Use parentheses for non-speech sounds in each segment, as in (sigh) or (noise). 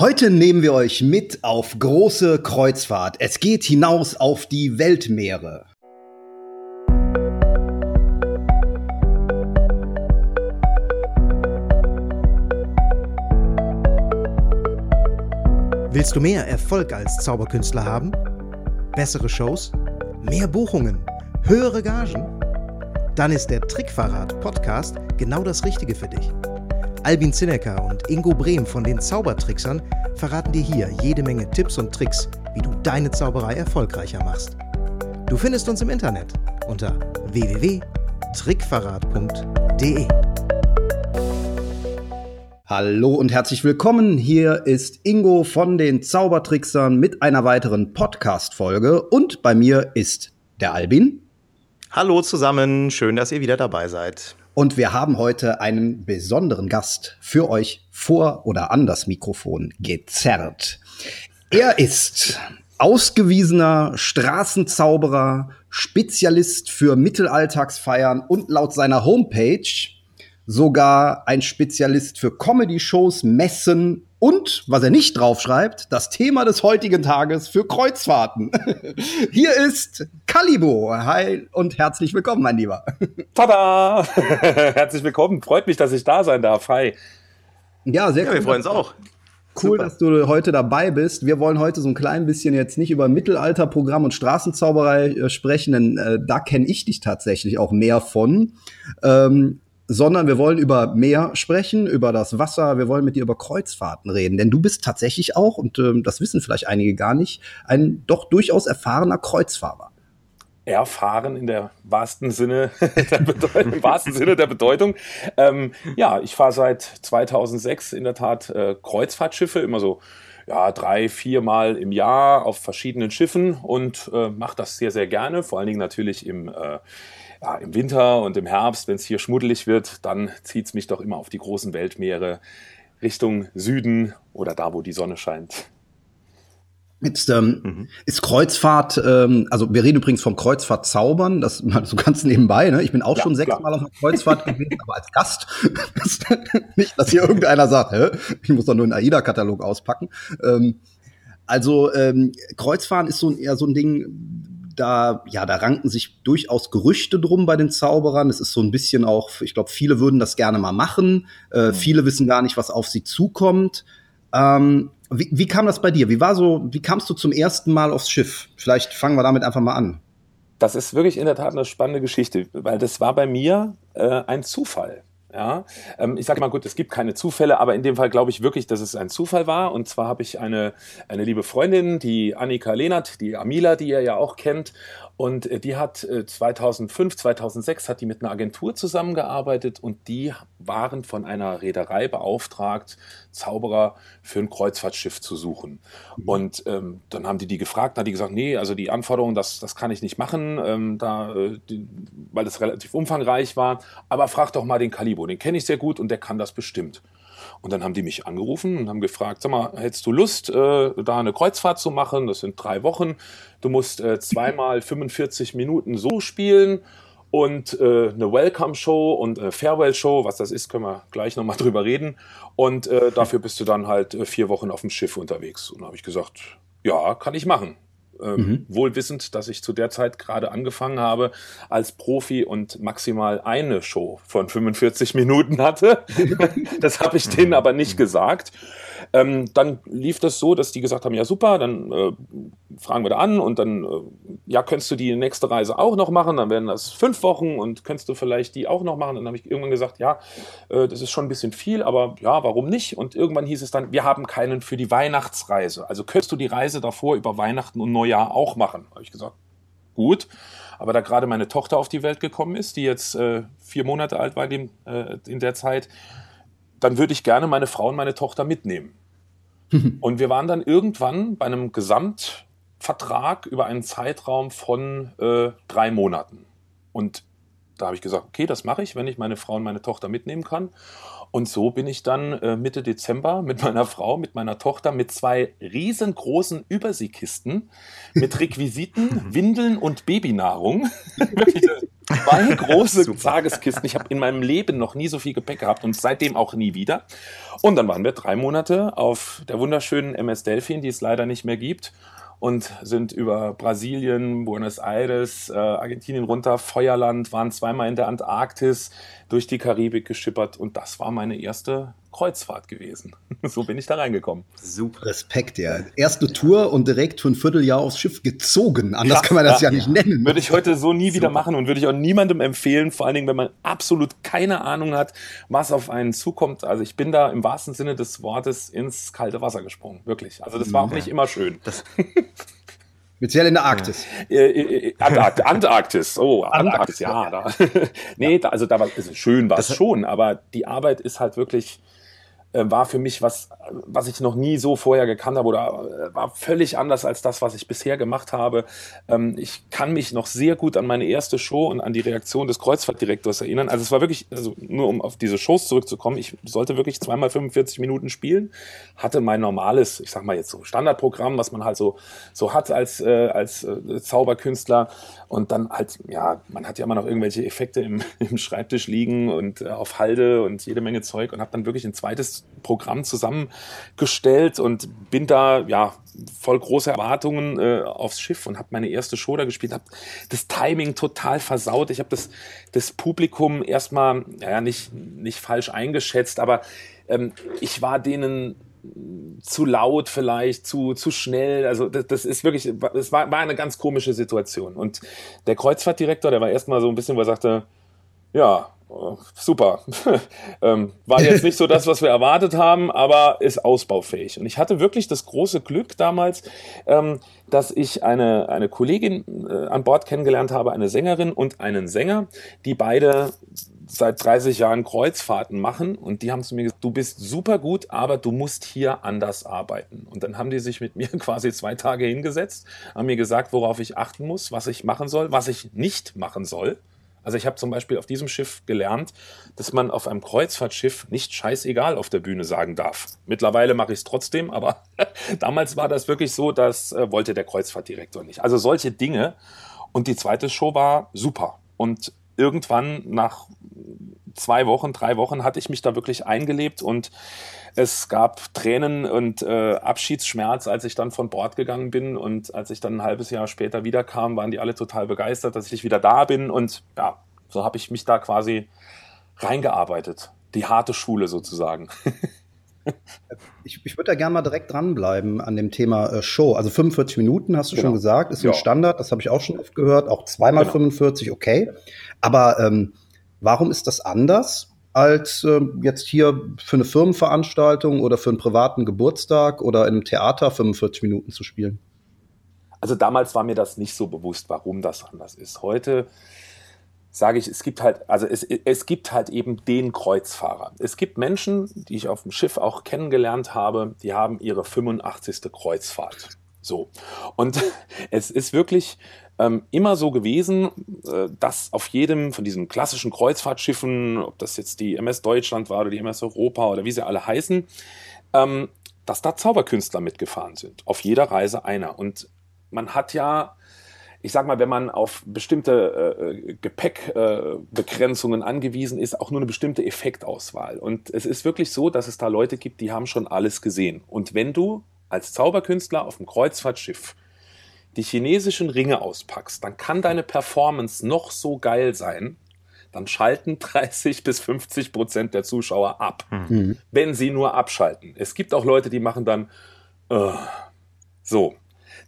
Heute nehmen wir euch mit auf große Kreuzfahrt. Es geht hinaus auf die Weltmeere. Willst du mehr Erfolg als Zauberkünstler haben? Bessere Shows? Mehr Buchungen? Höhere Gagen? Dann ist der Trickverrat Podcast genau das Richtige für dich. Albin Zinecker und Ingo Brehm von den Zaubertricksern verraten dir hier jede Menge Tipps und Tricks, wie du deine Zauberei erfolgreicher machst. Du findest uns im Internet unter www.trickverrat.de. Hallo und herzlich willkommen. Hier ist Ingo von den Zaubertricksern mit einer weiteren Podcast-Folge und bei mir ist der Albin. Hallo zusammen, schön, dass ihr wieder dabei seid. Und wir haben heute einen besonderen Gast für euch vor oder an das Mikrofon gezerrt. Er ist ausgewiesener Straßenzauberer, Spezialist für Mittelaltagsfeiern und laut seiner Homepage sogar ein Spezialist für Comedy-Shows, Messen und, was er nicht draufschreibt, das Thema des heutigen Tages für Kreuzfahrten. (laughs) Hier ist Calibo. Hi und herzlich willkommen, mein Lieber. (laughs) Tada! (laughs) herzlich willkommen. Freut mich, dass ich da sein darf. Hi. Ja, sehr ja, cool. Wir freuen uns auch. Cool, Super. dass du heute dabei bist. Wir wollen heute so ein klein bisschen jetzt nicht über Mittelalterprogramm und Straßenzauberei äh, sprechen, denn äh, da kenne ich dich tatsächlich auch mehr von. Ähm, sondern wir wollen über Meer sprechen, über das Wasser, wir wollen mit dir über Kreuzfahrten reden, denn du bist tatsächlich auch, und ähm, das wissen vielleicht einige gar nicht, ein doch durchaus erfahrener Kreuzfahrer. Erfahren in der wahrsten Sinne (laughs) der Bedeutung, im wahrsten Sinne der Bedeutung. Ähm, ja, ich fahre seit 2006 in der Tat äh, Kreuzfahrtschiffe, immer so ja, drei, viermal im Jahr auf verschiedenen Schiffen und äh, mache das sehr, sehr gerne, vor allen Dingen natürlich im äh, ja, im Winter und im Herbst, wenn es hier schmuddelig wird, dann zieht es mich doch immer auf die großen Weltmeere Richtung Süden oder da, wo die Sonne scheint. Jetzt ähm, mhm. ist Kreuzfahrt, ähm, also wir reden übrigens vom Kreuzfahrtzaubern, das mal so ganz nebenbei. Ne? Ich bin auch ja, schon sechsmal auf einer Kreuzfahrt gewesen, aber als Gast. (laughs) Nicht, dass hier irgendeiner sagt, Hä? ich muss doch nur einen AIDA-Katalog auspacken. Ähm, also ähm, Kreuzfahren ist so eher so ein Ding, da, ja, da ranken sich durchaus Gerüchte drum bei den Zauberern. Es ist so ein bisschen auch, ich glaube, viele würden das gerne mal machen. Äh, mhm. Viele wissen gar nicht, was auf sie zukommt. Ähm, wie, wie kam das bei dir? Wie war so, wie kamst du zum ersten Mal aufs Schiff? Vielleicht fangen wir damit einfach mal an. Das ist wirklich in der Tat eine spannende Geschichte, weil das war bei mir äh, ein Zufall. Ja, ähm, ich sage mal gut, es gibt keine Zufälle, aber in dem Fall glaube ich wirklich, dass es ein Zufall war. Und zwar habe ich eine, eine liebe Freundin, die Annika Lehnert, die Amila, die ihr ja auch kennt. Und äh, die hat 2005, äh, 2006 hat die mit einer Agentur zusammengearbeitet und die waren von einer Reederei beauftragt, Zauberer für ein Kreuzfahrtschiff zu suchen. Mhm. Und ähm, dann haben die die gefragt, hat die gesagt, nee, also die Anforderungen, das, das kann ich nicht machen, ähm, da, äh, die, weil das relativ umfangreich war. Aber frag doch mal den Kalibo, den kenne ich sehr gut und der kann das bestimmt. Und dann haben die mich angerufen und haben gefragt, sag mal, hättest du Lust, äh, da eine Kreuzfahrt zu machen? Das sind drei Wochen. Du musst äh, zweimal (laughs) 45 Minuten so spielen und äh, eine Welcome-Show und eine Farewell-Show. Was das ist, können wir gleich nochmal (laughs) drüber reden. Und äh, dafür bist du dann halt äh, vier Wochen auf dem Schiff unterwegs. Und da habe ich gesagt, ja, kann ich machen. Ähm, mhm. Wohl wissend, dass ich zu der Zeit gerade angefangen habe als Profi und maximal eine Show von 45 Minuten hatte. (laughs) das habe ich denen aber nicht gesagt. Ähm, dann lief das so, dass die gesagt haben, ja super, dann äh, fragen wir da an und dann, äh, ja, könntest du die nächste Reise auch noch machen? Dann werden das fünf Wochen und könntest du vielleicht die auch noch machen? Dann habe ich irgendwann gesagt, ja, äh, das ist schon ein bisschen viel, aber ja, warum nicht? Und irgendwann hieß es dann, wir haben keinen für die Weihnachtsreise. Also könntest du die Reise davor über Weihnachten und Neujahr auch machen? Habe ich gesagt, gut. Aber da gerade meine Tochter auf die Welt gekommen ist, die jetzt äh, vier Monate alt war in, äh, in der Zeit, dann würde ich gerne meine Frau und meine Tochter mitnehmen. (laughs) und wir waren dann irgendwann bei einem Gesamtvertrag über einen Zeitraum von äh, drei Monaten. Und da habe ich gesagt, okay, das mache ich, wenn ich meine Frau und meine Tochter mitnehmen kann. Und so bin ich dann äh, Mitte Dezember mit meiner Frau, mit meiner Tochter, mit zwei riesengroßen Überseekisten, mit (laughs) Requisiten, Windeln und Babynahrung. (laughs) zwei (laughs) große Tageskisten. Ich habe in meinem Leben noch nie so viel Gepäck gehabt und seitdem auch nie wieder. Und dann waren wir drei Monate auf der wunderschönen MS Delfin, die es leider nicht mehr gibt und sind über Brasilien, Buenos Aires, äh, Argentinien runter, Feuerland, waren zweimal in der Antarktis, durch die Karibik geschippert und das war meine erste Kreuzfahrt gewesen. (laughs) so bin ich da reingekommen. Super. Respekt, ja. Erste Tour und direkt für ein Vierteljahr aufs Schiff gezogen. Anders Krass, kann man das ja, ja nicht nennen. Würde ich heute so nie Super. wieder machen und würde ich auch niemandem empfehlen, vor allen Dingen, wenn man absolut keine Ahnung hat, was auf einen zukommt. Also ich bin da im wahrsten Sinne des Wortes ins kalte Wasser gesprungen. Wirklich. Also das war auch nicht immer schön. (laughs) Speziell in der Arktis. Ja. Äh, äh, äh, Antarktis. Antarktis. Oh, Antarktis, ja. Da. (laughs) nee, da, also da war es schön war es schon, aber die Arbeit ist halt wirklich äh, war für mich was, was ich noch nie so vorher gekannt habe oder äh, war völlig anders als das, was ich bisher gemacht habe. Ähm, ich kann mich noch sehr gut an meine erste Show und an die Reaktion des Kreuzfahrtdirektors erinnern. Also es war wirklich, also nur um auf diese Shows zurückzukommen, ich sollte wirklich zweimal 45 Minuten spielen, hatte mein normales, ich sag mal jetzt so Standardprogramm, was man halt so, so hat als, äh, als äh, Zauberkünstler und dann halt, ja, man hat ja immer noch irgendwelche Effekte im, (laughs) im Schreibtisch liegen und auf Halde und jede Menge Zeug und habe dann wirklich ein zweites Programm zusammengestellt und bin da, ja, voll große Erwartungen äh, aufs Schiff und habe meine erste Show da gespielt, habe das Timing total versaut. Ich habe das, das Publikum erstmal, ja, nicht, nicht falsch eingeschätzt, aber ähm, ich war denen zu laut vielleicht, zu, zu schnell. Also das, das ist wirklich, es war, war eine ganz komische Situation. Und der Kreuzfahrtdirektor, der war erstmal so ein bisschen, wo er sagte, ja, super. (laughs) ähm, war jetzt nicht so das, was wir erwartet haben, aber ist ausbaufähig. Und ich hatte wirklich das große Glück damals, ähm, dass ich eine, eine Kollegin äh, an Bord kennengelernt habe, eine Sängerin und einen Sänger, die beide seit 30 Jahren Kreuzfahrten machen und die haben zu mir gesagt, du bist super gut, aber du musst hier anders arbeiten. Und dann haben die sich mit mir (laughs) quasi zwei Tage hingesetzt, haben mir gesagt, worauf ich achten muss, was ich machen soll, was ich nicht machen soll. Also ich habe zum Beispiel auf diesem Schiff gelernt, dass man auf einem Kreuzfahrtschiff nicht scheißegal auf der Bühne sagen darf. Mittlerweile mache ich es trotzdem, aber (laughs) damals war das wirklich so, das äh, wollte der Kreuzfahrtdirektor nicht. Also solche Dinge. Und die zweite Show war super. Und irgendwann nach zwei Wochen, drei Wochen hatte ich mich da wirklich eingelebt und es gab Tränen und äh, Abschiedsschmerz, als ich dann von Bord gegangen bin und als ich dann ein halbes Jahr später wiederkam, waren die alle total begeistert, dass ich wieder da bin und ja, so habe ich mich da quasi reingearbeitet. Die harte Schule sozusagen. (laughs) Ich, ich würde da gerne mal direkt dranbleiben an dem Thema äh, Show. Also 45 Minuten hast du genau. schon gesagt, ist ja. ein Standard, das habe ich auch schon oft gehört. Auch zweimal genau. 45, okay. Aber ähm, warum ist das anders als äh, jetzt hier für eine Firmenveranstaltung oder für einen privaten Geburtstag oder in einem Theater 45 Minuten zu spielen? Also damals war mir das nicht so bewusst, warum das anders ist. Heute sage ich, es gibt halt, also es, es gibt halt eben den Kreuzfahrer. Es gibt Menschen, die ich auf dem Schiff auch kennengelernt habe, die haben ihre 85. Kreuzfahrt. So. Und (laughs) es ist wirklich ähm, immer so gewesen, äh, dass auf jedem von diesen klassischen Kreuzfahrtschiffen, ob das jetzt die MS Deutschland war oder die MS Europa oder wie sie alle heißen, ähm, dass da Zauberkünstler mitgefahren sind. Auf jeder Reise einer. Und man hat ja ich sag mal, wenn man auf bestimmte äh, Gepäckbegrenzungen äh, angewiesen ist, auch nur eine bestimmte Effektauswahl. Und es ist wirklich so, dass es da Leute gibt, die haben schon alles gesehen. Und wenn du als Zauberkünstler auf dem Kreuzfahrtschiff die chinesischen Ringe auspackst, dann kann deine Performance noch so geil sein, dann schalten (laughs) 30 bis 50 Prozent der Zuschauer ab, mhm. wenn sie nur abschalten. Es gibt auch Leute, die machen dann äh, so.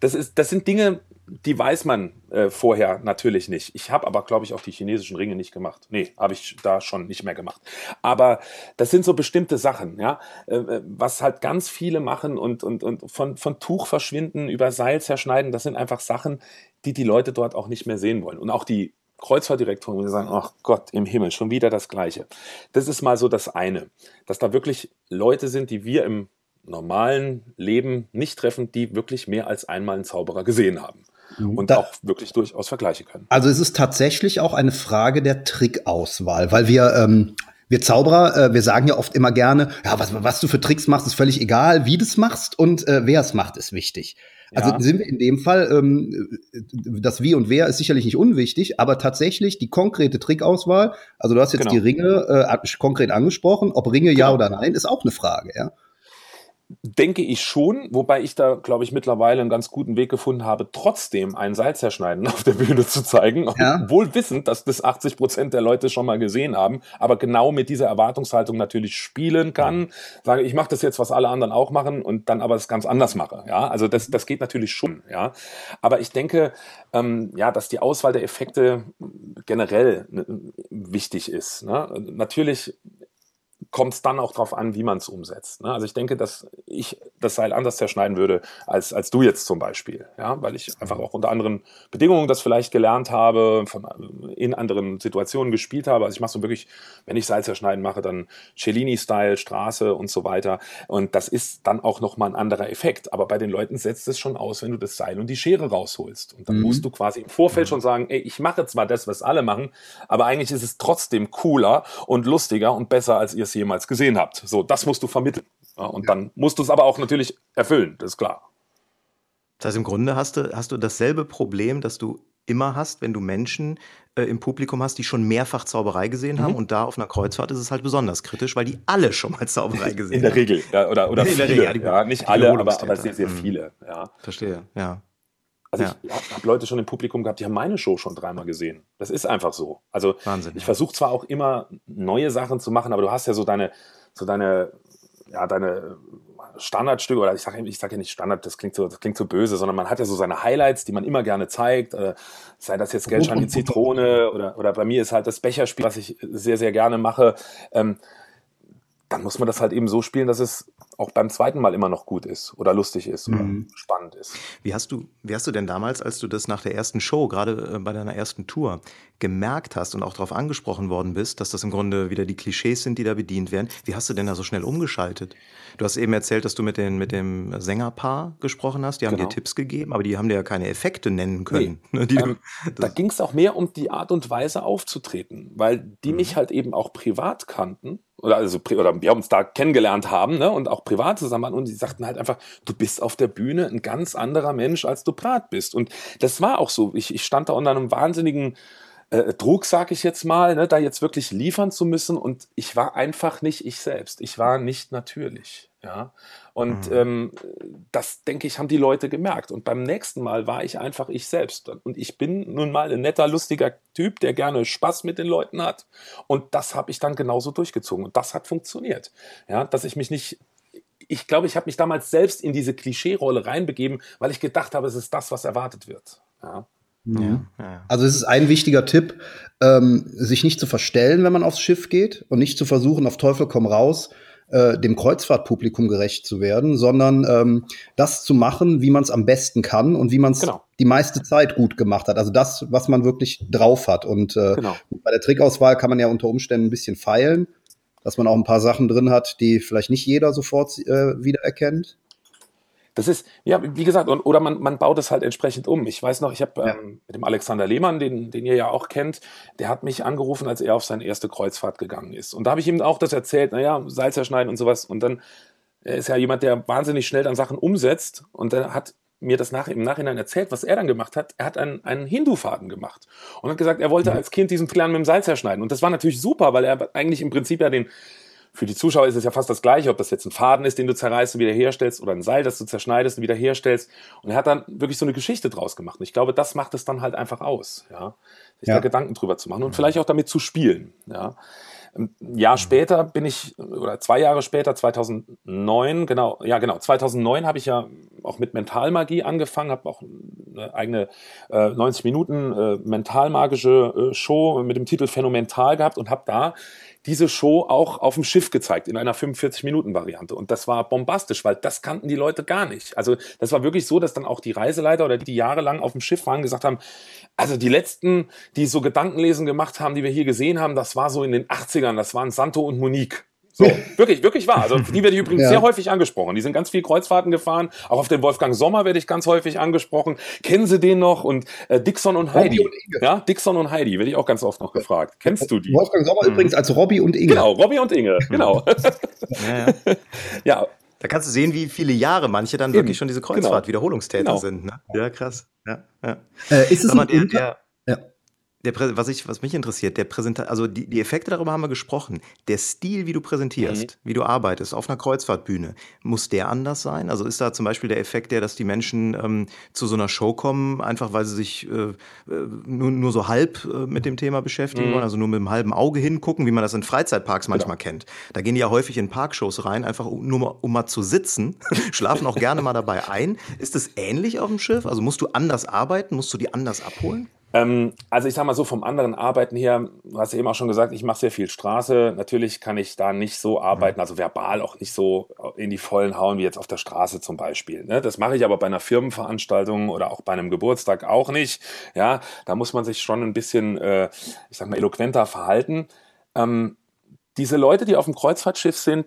Das, ist, das sind Dinge, die weiß man äh, vorher natürlich nicht. Ich habe aber, glaube ich, auch die chinesischen Ringe nicht gemacht. Nee, habe ich da schon nicht mehr gemacht. Aber das sind so bestimmte Sachen, ja, äh, äh, was halt ganz viele machen und, und, und von, von Tuch verschwinden, über Seil zerschneiden, das sind einfach Sachen, die die Leute dort auch nicht mehr sehen wollen. Und auch die Kreuzfahrtdirektoren, die sagen, ach Gott im Himmel, schon wieder das Gleiche. Das ist mal so das eine, dass da wirklich Leute sind, die wir im normalen Leben nicht treffen, die wirklich mehr als einmal einen Zauberer gesehen haben. Mhm. und da, auch wirklich durchaus vergleichen können. Also es ist tatsächlich auch eine Frage der Trickauswahl, weil wir ähm, wir Zauberer, äh, wir sagen ja oft immer gerne, ja, was, was du für Tricks machst, ist völlig egal, wie du es machst und äh, wer es macht, ist wichtig. Also ja. sind wir in dem Fall, ähm, das Wie und Wer ist sicherlich nicht unwichtig, aber tatsächlich die konkrete Trickauswahl, also du hast jetzt genau. die Ringe äh, konkret angesprochen, ob Ringe genau. ja oder nein, ist auch eine Frage, ja. Denke ich schon, wobei ich da, glaube ich, mittlerweile einen ganz guten Weg gefunden habe, trotzdem ein Seil zerschneiden (laughs) auf der Bühne zu zeigen, ja. wohl wissend, dass das 80 Prozent der Leute schon mal gesehen haben, aber genau mit dieser Erwartungshaltung natürlich spielen kann. Sage, ich mache das jetzt, was alle anderen auch machen und dann aber es ganz anders mache. Ja, also das, das geht natürlich schon. Ja, aber ich denke, ähm, ja, dass die Auswahl der Effekte generell ne, wichtig ist. Ne? Natürlich kommt es dann auch darauf an, wie man es umsetzt. Ne? Also ich denke, dass ich das Seil anders zerschneiden würde als, als du jetzt zum Beispiel, ja, weil ich einfach auch unter anderen Bedingungen das vielleicht gelernt habe, von, in anderen Situationen gespielt habe. Also ich mache so wirklich, wenn ich Seil zerschneiden mache, dann Cellini-Style, Straße und so weiter. Und das ist dann auch nochmal ein anderer Effekt. Aber bei den Leuten setzt es schon aus, wenn du das Seil und die Schere rausholst. Und dann mhm. musst du quasi im Vorfeld schon sagen, ey, ich mache zwar das, was alle machen, aber eigentlich ist es trotzdem cooler und lustiger und besser, als ihr es jemals gesehen habt. So, das musst du vermitteln. Ja, und ja. dann musst du es aber auch natürlich erfüllen, das ist klar. Das heißt, im Grunde hast du, hast du dasselbe Problem, das du immer hast, wenn du Menschen äh, im Publikum hast, die schon mehrfach Zauberei gesehen mhm. haben. Und da auf einer Kreuzfahrt ist es halt besonders kritisch, weil die alle schon mal Zauberei gesehen haben. In der haben. Regel, ja, oder, oder in viele. Regel, ja, die, ja, nicht alle, aber, aber sehr, sehr mhm. viele. Ja. Verstehe, ja. Also ja. ich habe hab Leute schon im Publikum gehabt, die haben meine Show schon dreimal gesehen. Das ist einfach so. Also Wahnsinn, ich ja. versuche zwar auch immer neue Sachen zu machen, aber du hast ja so deine, so deine, ja, deine Standardstücke, oder ich sage ich sag ja nicht Standard, das klingt, so, das klingt so böse, sondern man hat ja so seine Highlights, die man immer gerne zeigt. Äh, sei das jetzt Geldschein die Zitrone oder, oder bei mir ist halt das Becherspiel, was ich sehr, sehr gerne mache. Ähm, dann muss man das halt eben so spielen, dass es auch beim zweiten Mal immer noch gut ist oder lustig ist oder mhm. spannend ist. Wie hast du, wie hast du denn damals, als du das nach der ersten Show, gerade äh, bei deiner ersten Tour, gemerkt hast und auch darauf angesprochen worden bist, dass das im Grunde wieder die Klischees sind, die da bedient werden, wie hast du denn da so schnell umgeschaltet? Du hast eben erzählt, dass du mit, den, mit dem Sängerpaar gesprochen hast, die haben genau. dir Tipps gegeben, aber die haben dir ja keine Effekte nennen können. Nee. Ne, ähm, da ging es auch mehr um die Art und Weise aufzutreten, weil die mhm. mich halt eben auch privat kannten oder also oder wir uns da kennengelernt haben ne, und auch privat zusammen waren und die sagten halt einfach, du bist auf der Bühne ein ganz anderer Mensch, als du privat bist. Und das war auch so. Ich, ich stand da unter einem wahnsinnigen äh, Druck, sag ich jetzt mal, ne, da jetzt wirklich liefern zu müssen. Und ich war einfach nicht ich selbst. Ich war nicht natürlich. Ja. Und mhm. ähm, das, denke ich, haben die Leute gemerkt. Und beim nächsten Mal war ich einfach ich selbst. Und ich bin nun mal ein netter, lustiger Typ, der gerne Spaß mit den Leuten hat. Und das habe ich dann genauso durchgezogen. Und das hat funktioniert. Ja, dass ich mich nicht ich glaube, ich habe mich damals selbst in diese Klischee-Rolle reinbegeben, weil ich gedacht habe, es ist das, was erwartet wird. Ja. Ja. Also es ist ein wichtiger Tipp, ähm, sich nicht zu verstellen, wenn man aufs Schiff geht und nicht zu versuchen, auf Teufel komm raus, äh, dem Kreuzfahrtpublikum gerecht zu werden, sondern ähm, das zu machen, wie man es am besten kann und wie man es genau. die meiste Zeit gut gemacht hat. Also das, was man wirklich drauf hat. Und äh, genau. bei der Trickauswahl kann man ja unter Umständen ein bisschen feilen, dass man auch ein paar Sachen drin hat, die vielleicht nicht jeder sofort äh, wiedererkennt. Das ist, ja, wie gesagt, und, oder man, man baut es halt entsprechend um. Ich weiß noch, ich habe ähm, mit dem Alexander Lehmann, den, den ihr ja auch kennt, der hat mich angerufen, als er auf seine erste Kreuzfahrt gegangen ist. Und da habe ich ihm auch das erzählt, naja, Salz zerschneiden und sowas. Und dann er ist ja jemand, der wahnsinnig schnell dann Sachen umsetzt. Und er hat mir das nach, im Nachhinein erzählt, was er dann gemacht hat. Er hat einen, einen Hindu-Faden gemacht und hat gesagt, er wollte als Kind diesen Plan mit dem Salz zerschneiden. Und das war natürlich super, weil er eigentlich im Prinzip ja den, für die Zuschauer ist es ja fast das Gleiche, ob das jetzt ein Faden ist, den du zerreißt und wieder herstellst, oder ein Seil, das du zerschneidest und wieder herstellst. Und er hat dann wirklich so eine Geschichte draus gemacht. Und ich glaube, das macht es dann halt einfach aus, ja, sich ja. da Gedanken drüber zu machen und vielleicht auch damit zu spielen, ja. Ein Jahr später bin ich, oder zwei Jahre später, 2009, genau, ja genau, 2009 habe ich ja auch mit Mentalmagie angefangen, habe auch eine eigene äh, 90 Minuten äh, mentalmagische äh, Show mit dem Titel Phänomental gehabt und habe da diese Show auch auf dem Schiff gezeigt, in einer 45-Minuten-Variante. Und das war bombastisch, weil das kannten die Leute gar nicht. Also das war wirklich so, dass dann auch die Reiseleiter oder die, die jahrelang auf dem Schiff waren, gesagt haben, also die letzten, die so Gedankenlesen gemacht haben, die wir hier gesehen haben, das war so in den 80ern, das waren Santo und Monique. So, wirklich, wirklich wahr. Also die werde ich übrigens ja. sehr häufig angesprochen. Die sind ganz viel Kreuzfahrten gefahren. Auch auf den Wolfgang Sommer werde ich ganz häufig angesprochen. Kennen Sie den noch? Und äh, Dixon und Heidi. Und ja, Dixon und Heidi werde ich auch ganz oft noch gefragt. Kennst du die? Wolfgang Sommer mhm. übrigens als Robbie und Inge. Genau, Robbie und Inge, (laughs) genau. ja, ja. ja Da kannst du sehen, wie viele Jahre manche dann Eben. wirklich schon diese genau. Kreuzfahrt-Wiederholungstäter genau. sind. Ne? Ja, krass. Ja, ja. Äh, ist es ein der, der, der, was, ich, was mich interessiert, der Präsenta also die, die Effekte, darüber haben wir gesprochen. Der Stil, wie du präsentierst, mhm. wie du arbeitest auf einer Kreuzfahrtbühne, muss der anders sein? Also ist da zum Beispiel der Effekt der, dass die Menschen ähm, zu so einer Show kommen, einfach weil sie sich äh, äh nur, nur so halb äh, mit dem Thema beschäftigen mhm. wollen, also nur mit einem halben Auge hingucken, wie man das in Freizeitparks genau. manchmal kennt. Da gehen die ja häufig in Parkshows rein, einfach nur mal, um mal zu sitzen, (laughs) schlafen auch gerne mal dabei ein. Ist das ähnlich auf dem Schiff? Also musst du anders arbeiten? Musst du die anders abholen? Ähm, also ich sage mal so vom anderen Arbeiten her, du hast ja eben auch schon gesagt, ich mache sehr viel Straße. Natürlich kann ich da nicht so arbeiten, also verbal auch nicht so in die Vollen hauen wie jetzt auf der Straße zum Beispiel. Ne? Das mache ich aber bei einer Firmenveranstaltung oder auch bei einem Geburtstag auch nicht. Ja, da muss man sich schon ein bisschen, äh, ich sag mal, eloquenter verhalten. Ähm, diese Leute, die auf dem Kreuzfahrtschiff sind,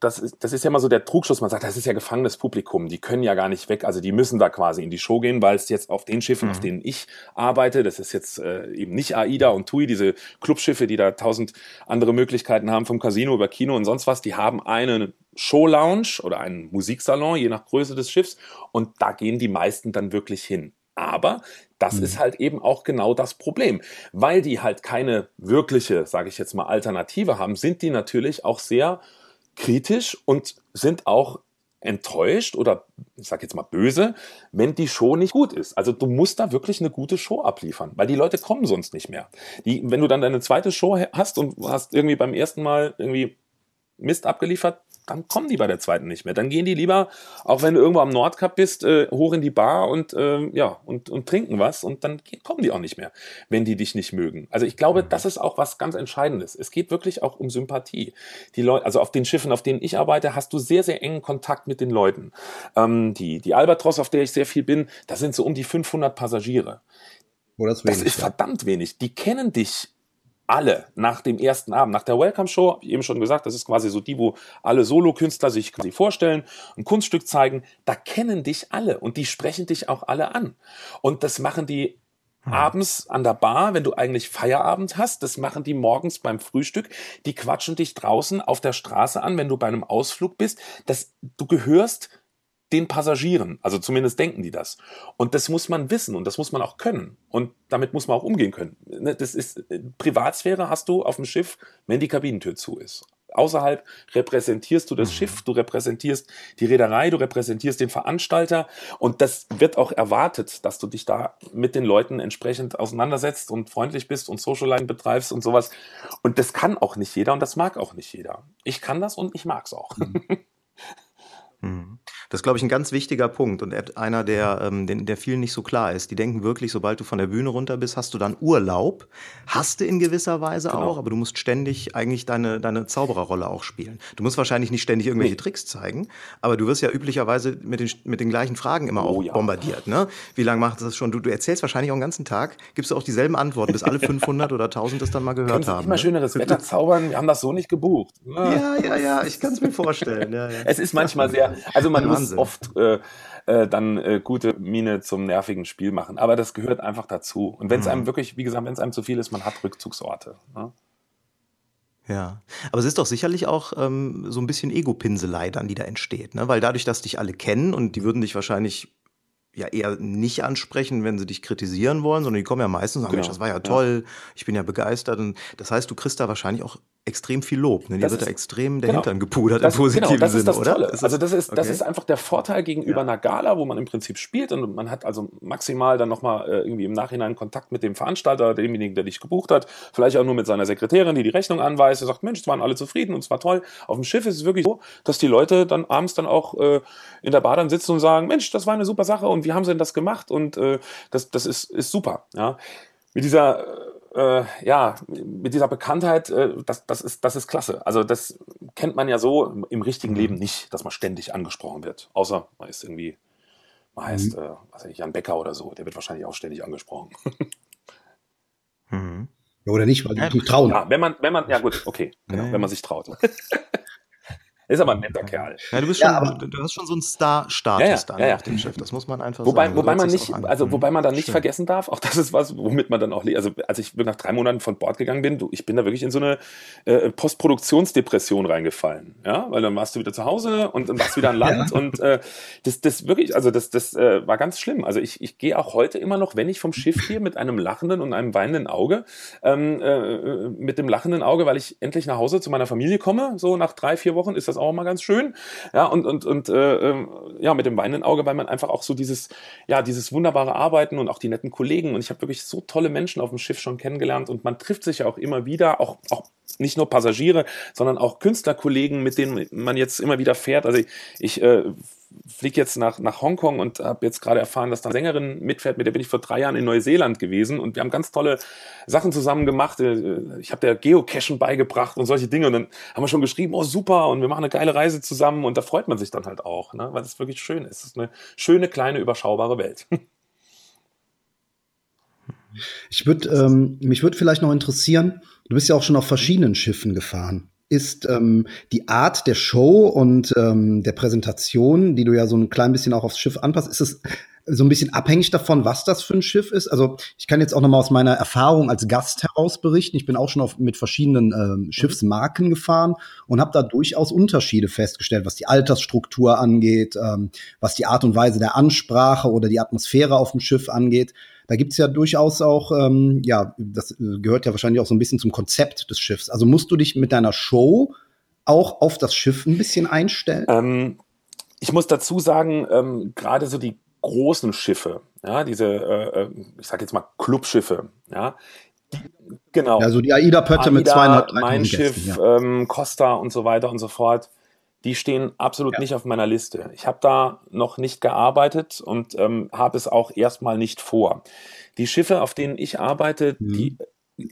das ist, das ist ja immer so der Trugschluss. Man sagt, das ist ja gefangenes Publikum. Die können ja gar nicht weg. Also die müssen da quasi in die Show gehen, weil es jetzt auf den Schiffen, mhm. auf denen ich arbeite, das ist jetzt äh, eben nicht AIDA und TUI, diese Clubschiffe, die da tausend andere Möglichkeiten haben, vom Casino über Kino und sonst was. Die haben eine Show-Lounge oder einen Musiksalon, je nach Größe des Schiffs. Und da gehen die meisten dann wirklich hin. Aber das mhm. ist halt eben auch genau das Problem. Weil die halt keine wirkliche, sage ich jetzt mal, Alternative haben, sind die natürlich auch sehr kritisch und sind auch enttäuscht oder ich sage jetzt mal böse, wenn die Show nicht gut ist. Also du musst da wirklich eine gute Show abliefern, weil die Leute kommen sonst nicht mehr. Die, wenn du dann deine zweite Show hast und hast irgendwie beim ersten Mal irgendwie Mist abgeliefert, dann kommen die bei der zweiten nicht mehr. Dann gehen die lieber, auch wenn du irgendwo am Nordkap bist, äh, hoch in die Bar und äh, ja und, und trinken was und dann kommen die auch nicht mehr, wenn die dich nicht mögen. Also ich glaube, mhm. das ist auch was ganz Entscheidendes. Es geht wirklich auch um Sympathie. Die Leute, also auf den Schiffen, auf denen ich arbeite, hast du sehr sehr engen Kontakt mit den Leuten. Ähm, die die Albatros, auf der ich sehr viel bin, da sind so um die 500 Passagiere. Oh, das, wenig, das ist ja. verdammt wenig. Die kennen dich alle nach dem ersten Abend, nach der Welcome Show, habe ich eben schon gesagt, das ist quasi so die, wo alle Solokünstler sich quasi vorstellen, ein Kunststück zeigen, da kennen dich alle und die sprechen dich auch alle an. Und das machen die hm. abends an der Bar, wenn du eigentlich Feierabend hast, das machen die morgens beim Frühstück, die quatschen dich draußen auf der Straße an, wenn du bei einem Ausflug bist, das, du gehörst den Passagieren. Also zumindest denken die das. Und das muss man wissen und das muss man auch können. Und damit muss man auch umgehen können. Ne, das ist, Privatsphäre hast du auf dem Schiff, wenn die Kabinentür zu ist. Außerhalb repräsentierst du das mhm. Schiff, du repräsentierst die Reederei, du repräsentierst den Veranstalter und das wird auch erwartet, dass du dich da mit den Leuten entsprechend auseinandersetzt und freundlich bist und Socialine betreibst und sowas. Und das kann auch nicht jeder und das mag auch nicht jeder. Ich kann das und ich mag's auch. Mhm. (laughs) Das ist, glaube ich, ein ganz wichtiger Punkt und einer, der, ähm, den, der vielen nicht so klar ist. Die denken wirklich, sobald du von der Bühne runter bist, hast du dann Urlaub. Hast du in gewisser Weise genau. auch, aber du musst ständig eigentlich deine, deine Zaubererrolle auch spielen. Du musst wahrscheinlich nicht ständig irgendwelche nee. Tricks zeigen, aber du wirst ja üblicherweise mit den, mit den gleichen Fragen immer oh, auch ja. bombardiert. Ne? Wie lange macht das schon? Du, du erzählst wahrscheinlich auch den ganzen Tag, gibst du auch dieselben Antworten, bis alle 500 oder 1000 das dann mal gehört Können haben. Immer ne? schöneres Wetter zaubern, wir haben das so nicht gebucht. Ja, ja, ja, ich kann es mir vorstellen. Ja, ja. Es ist manchmal sehr, also man muss oft äh, äh, dann äh, gute Miene zum nervigen Spiel machen. Aber das gehört einfach dazu. Und wenn es mhm. einem wirklich, wie gesagt, wenn es einem zu viel ist, man hat Rückzugsorte. Ne? Ja, aber es ist doch sicherlich auch ähm, so ein bisschen Ego-Pinselei dann, die da entsteht, ne? Weil dadurch, dass dich alle kennen und die würden dich wahrscheinlich ja eher nicht ansprechen, wenn sie dich kritisieren wollen, sondern die kommen ja meistens und sagen, genau. Mensch, das war ja toll, ja. ich bin ja begeistert. Und das heißt, du kriegst da wahrscheinlich auch extrem viel Lob. Ne? Dir wird da extrem der genau. Hintern gepudert das, im positiven genau, das ist Sinne, das Tolle. Ist also das ist, okay. das ist einfach der Vorteil gegenüber ja. einer Gala, wo man im Prinzip spielt und man hat also maximal dann nochmal äh, irgendwie im Nachhinein Kontakt mit dem Veranstalter, demjenigen, der dich gebucht hat, vielleicht auch nur mit seiner Sekretärin, die die Rechnung anweist, der sagt, Mensch, es waren alle zufrieden und es war toll. Auf dem Schiff ist es wirklich so, dass die Leute dann abends dann auch äh, in der Bar dann sitzen und sagen, Mensch, das war eine super Sache und wie haben sie denn das gemacht und äh, das, das ist, ist super. Ja. Mit dieser äh, ja, mit dieser Bekanntheit, äh, das, das, ist, das ist klasse. Also das kennt man ja so im, im richtigen mhm. Leben nicht, dass man ständig angesprochen wird. Außer man ist irgendwie, man heißt, mhm. äh, was weiß ich, Jan Becker oder so, der wird wahrscheinlich auch ständig angesprochen. (laughs) mhm. Ja, oder nicht, weil die ja, trauen. Ja, wenn man, wenn man, ja gut, (laughs) okay, genau, wenn man sich traut. (laughs) Ist aber ein netter Kerl. Ja, du, bist schon, ja, aber, du hast schon so einen Star-Status ja, ja, dann ja, auf dem Schiff. Das muss man einfach wobei, sagen. Wobei man nicht, also wobei man dann nicht Stimmt. vergessen darf, auch das ist was, womit man dann auch, also als ich nach drei Monaten von Bord gegangen bin, du, ich bin da wirklich in so eine äh, Postproduktionsdepression reingefallen, ja, weil dann warst du wieder zu Hause und dann warst du wieder an (laughs) Land und äh, das, das wirklich, also das, das äh, war ganz schlimm. Also ich, ich gehe auch heute immer noch, wenn ich vom Schiff gehe, mit einem lachenden und einem weinenden Auge, ähm, äh, mit dem lachenden Auge, weil ich endlich nach Hause zu meiner Familie komme, so nach drei, vier Wochen ist das auch mal ganz schön. Ja, und, und, und äh, ähm, ja, mit dem weinenden Auge, weil man einfach auch so dieses, ja, dieses wunderbare Arbeiten und auch die netten Kollegen. Und ich habe wirklich so tolle Menschen auf dem Schiff schon kennengelernt und man trifft sich ja auch immer wieder, auch, auch nicht nur Passagiere, sondern auch Künstlerkollegen, mit denen man jetzt immer wieder fährt. Also ich, ich äh, fliege jetzt nach, nach Hongkong und habe jetzt gerade erfahren, dass da eine Sängerin mitfährt, mit der bin ich vor drei Jahren in Neuseeland gewesen und wir haben ganz tolle Sachen zusammen gemacht. Äh, ich habe der Geocachen beigebracht und solche Dinge und dann haben wir schon geschrieben, oh super und wir machen eine geile Reise zusammen und da freut man sich dann halt auch, ne? weil es wirklich schön ist. Es ist eine schöne, kleine, überschaubare Welt. (laughs) Ich würde, ähm, mich würde vielleicht noch interessieren, du bist ja auch schon auf verschiedenen Schiffen gefahren ist ähm, die Art der Show und ähm, der Präsentation, die du ja so ein klein bisschen auch aufs Schiff anpasst, ist es so ein bisschen abhängig davon, was das für ein Schiff ist. Also ich kann jetzt auch noch mal aus meiner Erfahrung als Gast heraus berichten. Ich bin auch schon auf, mit verschiedenen ähm, Schiffsmarken gefahren und habe da durchaus Unterschiede festgestellt, was die Altersstruktur angeht, ähm, was die Art und Weise der Ansprache oder die Atmosphäre auf dem Schiff angeht. Da gibt's ja durchaus auch, ähm, ja, das äh, gehört ja wahrscheinlich auch so ein bisschen zum Konzept des Schiffs. Also musst du dich mit deiner Show auch auf das Schiff ein bisschen einstellen? Ähm, ich muss dazu sagen, ähm, gerade so die großen Schiffe, ja, diese, äh, äh ich sag jetzt mal Clubschiffe, ja, genau. Also die AIDA-Pötte mit zweieinhalb, Mein Schiff, ja. ähm, Costa und so weiter und so fort die stehen absolut ja. nicht auf meiner Liste. Ich habe da noch nicht gearbeitet und ähm, habe es auch erstmal nicht vor. Die Schiffe, auf denen ich arbeite, mhm. die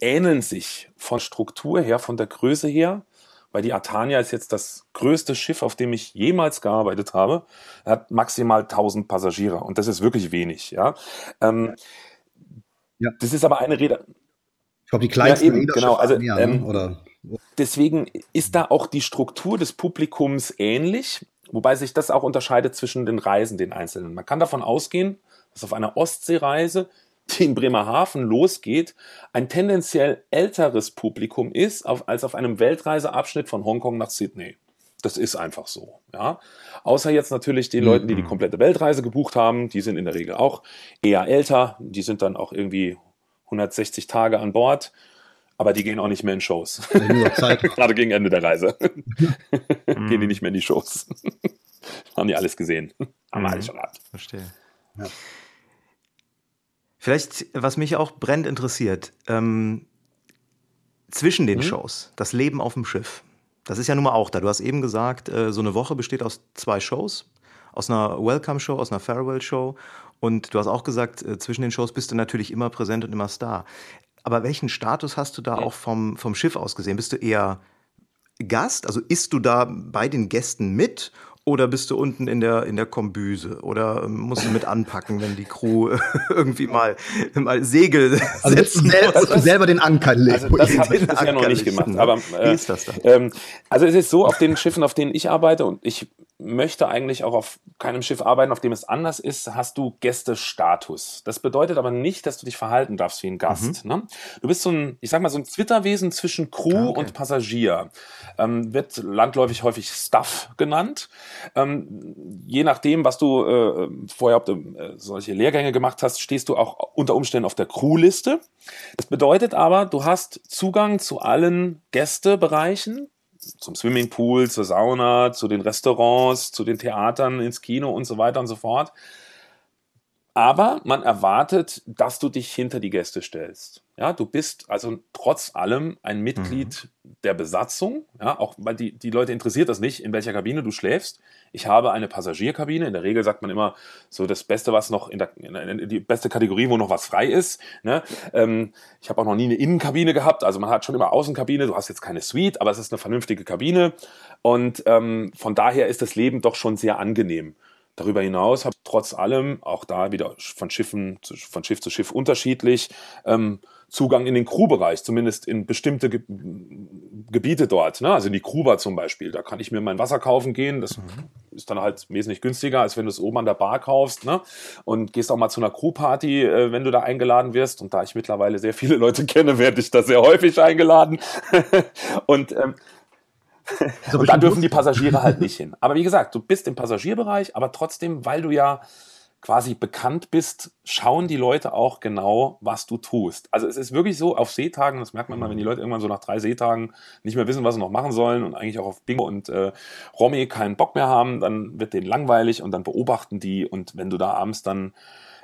ähneln sich von Struktur her, von der Größe her, weil die Atania ist jetzt das größte Schiff, auf dem ich jemals gearbeitet habe. Er hat maximal 1000 Passagiere und das ist wirklich wenig. Ja, ähm, ja. das ist aber eine Rede. Ich glaube, die kleinste ja, eben, genau. Also, ähm, oder Deswegen ist da auch die Struktur des Publikums ähnlich, wobei sich das auch unterscheidet zwischen den Reisen, den einzelnen. Man kann davon ausgehen, dass auf einer Ostseereise, die in Bremerhaven losgeht, ein tendenziell älteres Publikum ist als auf einem Weltreiseabschnitt von Hongkong nach Sydney. Das ist einfach so. Ja? Außer jetzt natürlich den Leuten, die die mhm. komplette Weltreise gebucht haben, die sind in der Regel auch eher älter, die sind dann auch irgendwie 160 Tage an Bord aber die gehen auch nicht mehr in Shows. (laughs) Gerade gegen Ende der Reise. gehen die mhm. nicht mehr in die Shows. (laughs) Haben die alles gesehen. Haben wir mhm. alles schon gehabt. Verstehe. Ja. Vielleicht, was mich auch brennend interessiert, ähm, zwischen den mhm. Shows, das Leben auf dem Schiff. Das ist ja nun mal auch da. Du hast eben gesagt, äh, so eine Woche besteht aus zwei Shows. Aus einer Welcome-Show, aus einer Farewell-Show. Und du hast auch gesagt, äh, zwischen den Shows bist du natürlich immer präsent und immer Star. Aber welchen Status hast du da auch vom, vom Schiff aus gesehen? Bist du eher Gast? Also isst du da bei den Gästen mit oder bist du unten in der, in der Kombüse? Oder ähm, musst du mit anpacken, wenn die Crew (laughs) irgendwie mal, mal Segel also setzen muss? selber den Anker legen. Also das habe ich bisher noch nicht gemacht. Aber, äh, Wie ist das dann? Ähm, also es ist so, auf den Schiffen, auf denen ich arbeite, und ich möchte eigentlich auch auf keinem Schiff arbeiten, auf dem es anders ist, hast du Gästestatus. Das bedeutet aber nicht, dass du dich verhalten darfst wie ein Gast. Mhm. Ne? Du bist so ein, ich sag mal, so ein Twitterwesen zwischen Crew okay. und Passagier. Ähm, wird landläufig häufig Stuff genannt. Ähm, je nachdem, was du äh, vorher, ob du äh, solche Lehrgänge gemacht hast, stehst du auch unter Umständen auf der Crewliste. Das bedeutet aber, du hast Zugang zu allen Gästebereichen zum Swimmingpool, zur Sauna, zu den Restaurants, zu den Theatern, ins Kino und so weiter und so fort. Aber man erwartet, dass du dich hinter die Gäste stellst. Ja, du bist also trotz allem ein Mitglied mhm. der Besatzung. Ja, auch weil die, die Leute interessiert das nicht, in welcher Kabine du schläfst. Ich habe eine Passagierkabine. In der Regel sagt man immer so das Beste, was noch in der, in die beste Kategorie, wo noch was frei ist. Ne? Ähm, ich habe auch noch nie eine Innenkabine gehabt. Also man hat schon immer Außenkabine. Du hast jetzt keine Suite, aber es ist eine vernünftige Kabine. Und ähm, von daher ist das Leben doch schon sehr angenehm. Darüber hinaus habe ich trotz allem, auch da wieder von Schiffen, von Schiff zu Schiff unterschiedlich, ähm, Zugang in den Crewbereich, zumindest in bestimmte Ge Gebiete dort. Ne? Also in die Crewbar zum Beispiel, da kann ich mir mein Wasser kaufen gehen. Das mhm. ist dann halt wesentlich günstiger, als wenn du es oben an der Bar kaufst. Ne? Und gehst auch mal zu einer Crewparty, äh, wenn du da eingeladen wirst. Und da ich mittlerweile sehr viele Leute kenne, werde ich da sehr häufig eingeladen. (laughs) und ähm, (laughs) und da dürfen die Passagiere halt (laughs) nicht hin. Aber wie gesagt, du bist im Passagierbereich, aber trotzdem, weil du ja quasi bekannt bist, schauen die Leute auch genau, was du tust. Also es ist wirklich so, auf Seetagen, das merkt man mal, wenn die Leute irgendwann so nach drei Seetagen nicht mehr wissen, was sie noch machen sollen und eigentlich auch auf Bingo und äh, Romy keinen Bock mehr haben, dann wird denen langweilig und dann beobachten die und wenn du da abends dann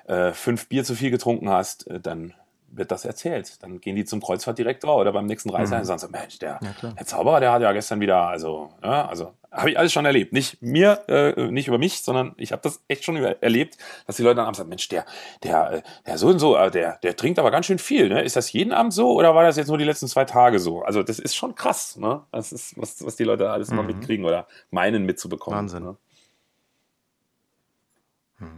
äh, fünf Bier zu viel getrunken hast, äh, dann wird das erzählt. Dann gehen die zum Kreuzfahrtdirektor oder beim nächsten Reise mhm. und sagen so, Mensch, der, ja, der Zauberer, der hat ja gestern wieder, also, ja, also habe ich alles schon erlebt. Nicht mir, äh, nicht über mich, sondern ich habe das echt schon über, erlebt, dass die Leute dann abends sagen, Mensch, der, der, äh, der so und so, äh, der, der trinkt aber ganz schön viel. Ne? Ist das jeden Abend so oder war das jetzt nur die letzten zwei Tage so? Also das ist schon krass, ne? Das ist, was, was die Leute alles mhm. noch mitkriegen oder meinen mitzubekommen. Wahnsinn. Ne?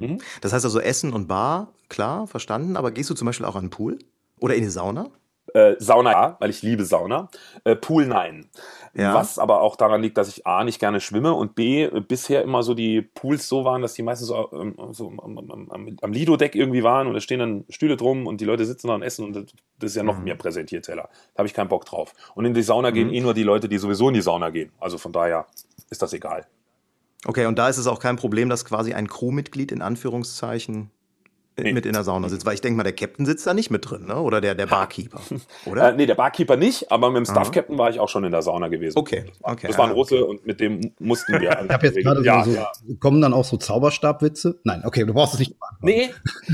Mhm. Das heißt also Essen und Bar, klar, verstanden, aber gehst du zum Beispiel auch an den Pool? Oder in die Sauna? Äh, Sauna ja, weil ich liebe Sauna. Äh, Pool nein. Ja. Was aber auch daran liegt, dass ich A nicht gerne schwimme und B bisher immer so die Pools so waren, dass die meistens so, ähm, so am, am, am, am Lido-Deck irgendwie waren und da stehen dann Stühle drum und die Leute sitzen da und essen und das ist ja noch mhm. mehr Präsentierteller. Da habe ich keinen Bock drauf. Und in die Sauna mhm. gehen eh nur die Leute, die sowieso in die Sauna gehen. Also von daher ist das egal. Okay, und da ist es auch kein Problem, dass quasi ein Crewmitglied in Anführungszeichen nee. mit in der Sauna sitzt. Weil ich denke mal, der Captain sitzt da nicht mit drin, ne? oder der, der Barkeeper, (laughs) oder? Äh, nee, der Barkeeper nicht, aber mit dem Staff-Captain war ich auch schon in der Sauna gewesen. Okay, okay. Das war ein Russe und mit dem mussten wir. (laughs) ich habe jetzt gerade ja, so, ja. kommen dann auch so Zauberstabwitze? Nein, okay, du brauchst es nicht. Nee,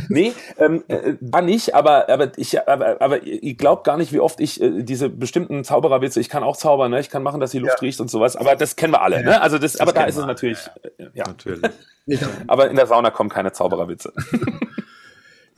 nee, ähm, äh, war nicht, aber, aber ich, aber, aber ich glaube gar nicht, wie oft ich äh, diese bestimmten Zaubererwitze, ich kann auch zaubern, ne? ich kann machen, dass die Luft ja. riecht und sowas, aber das kennen wir alle, ne? Also das, das aber da ist es natürlich, ja. ja. Natürlich. (laughs) aber in der Sauna kommen keine Zaubererwitze.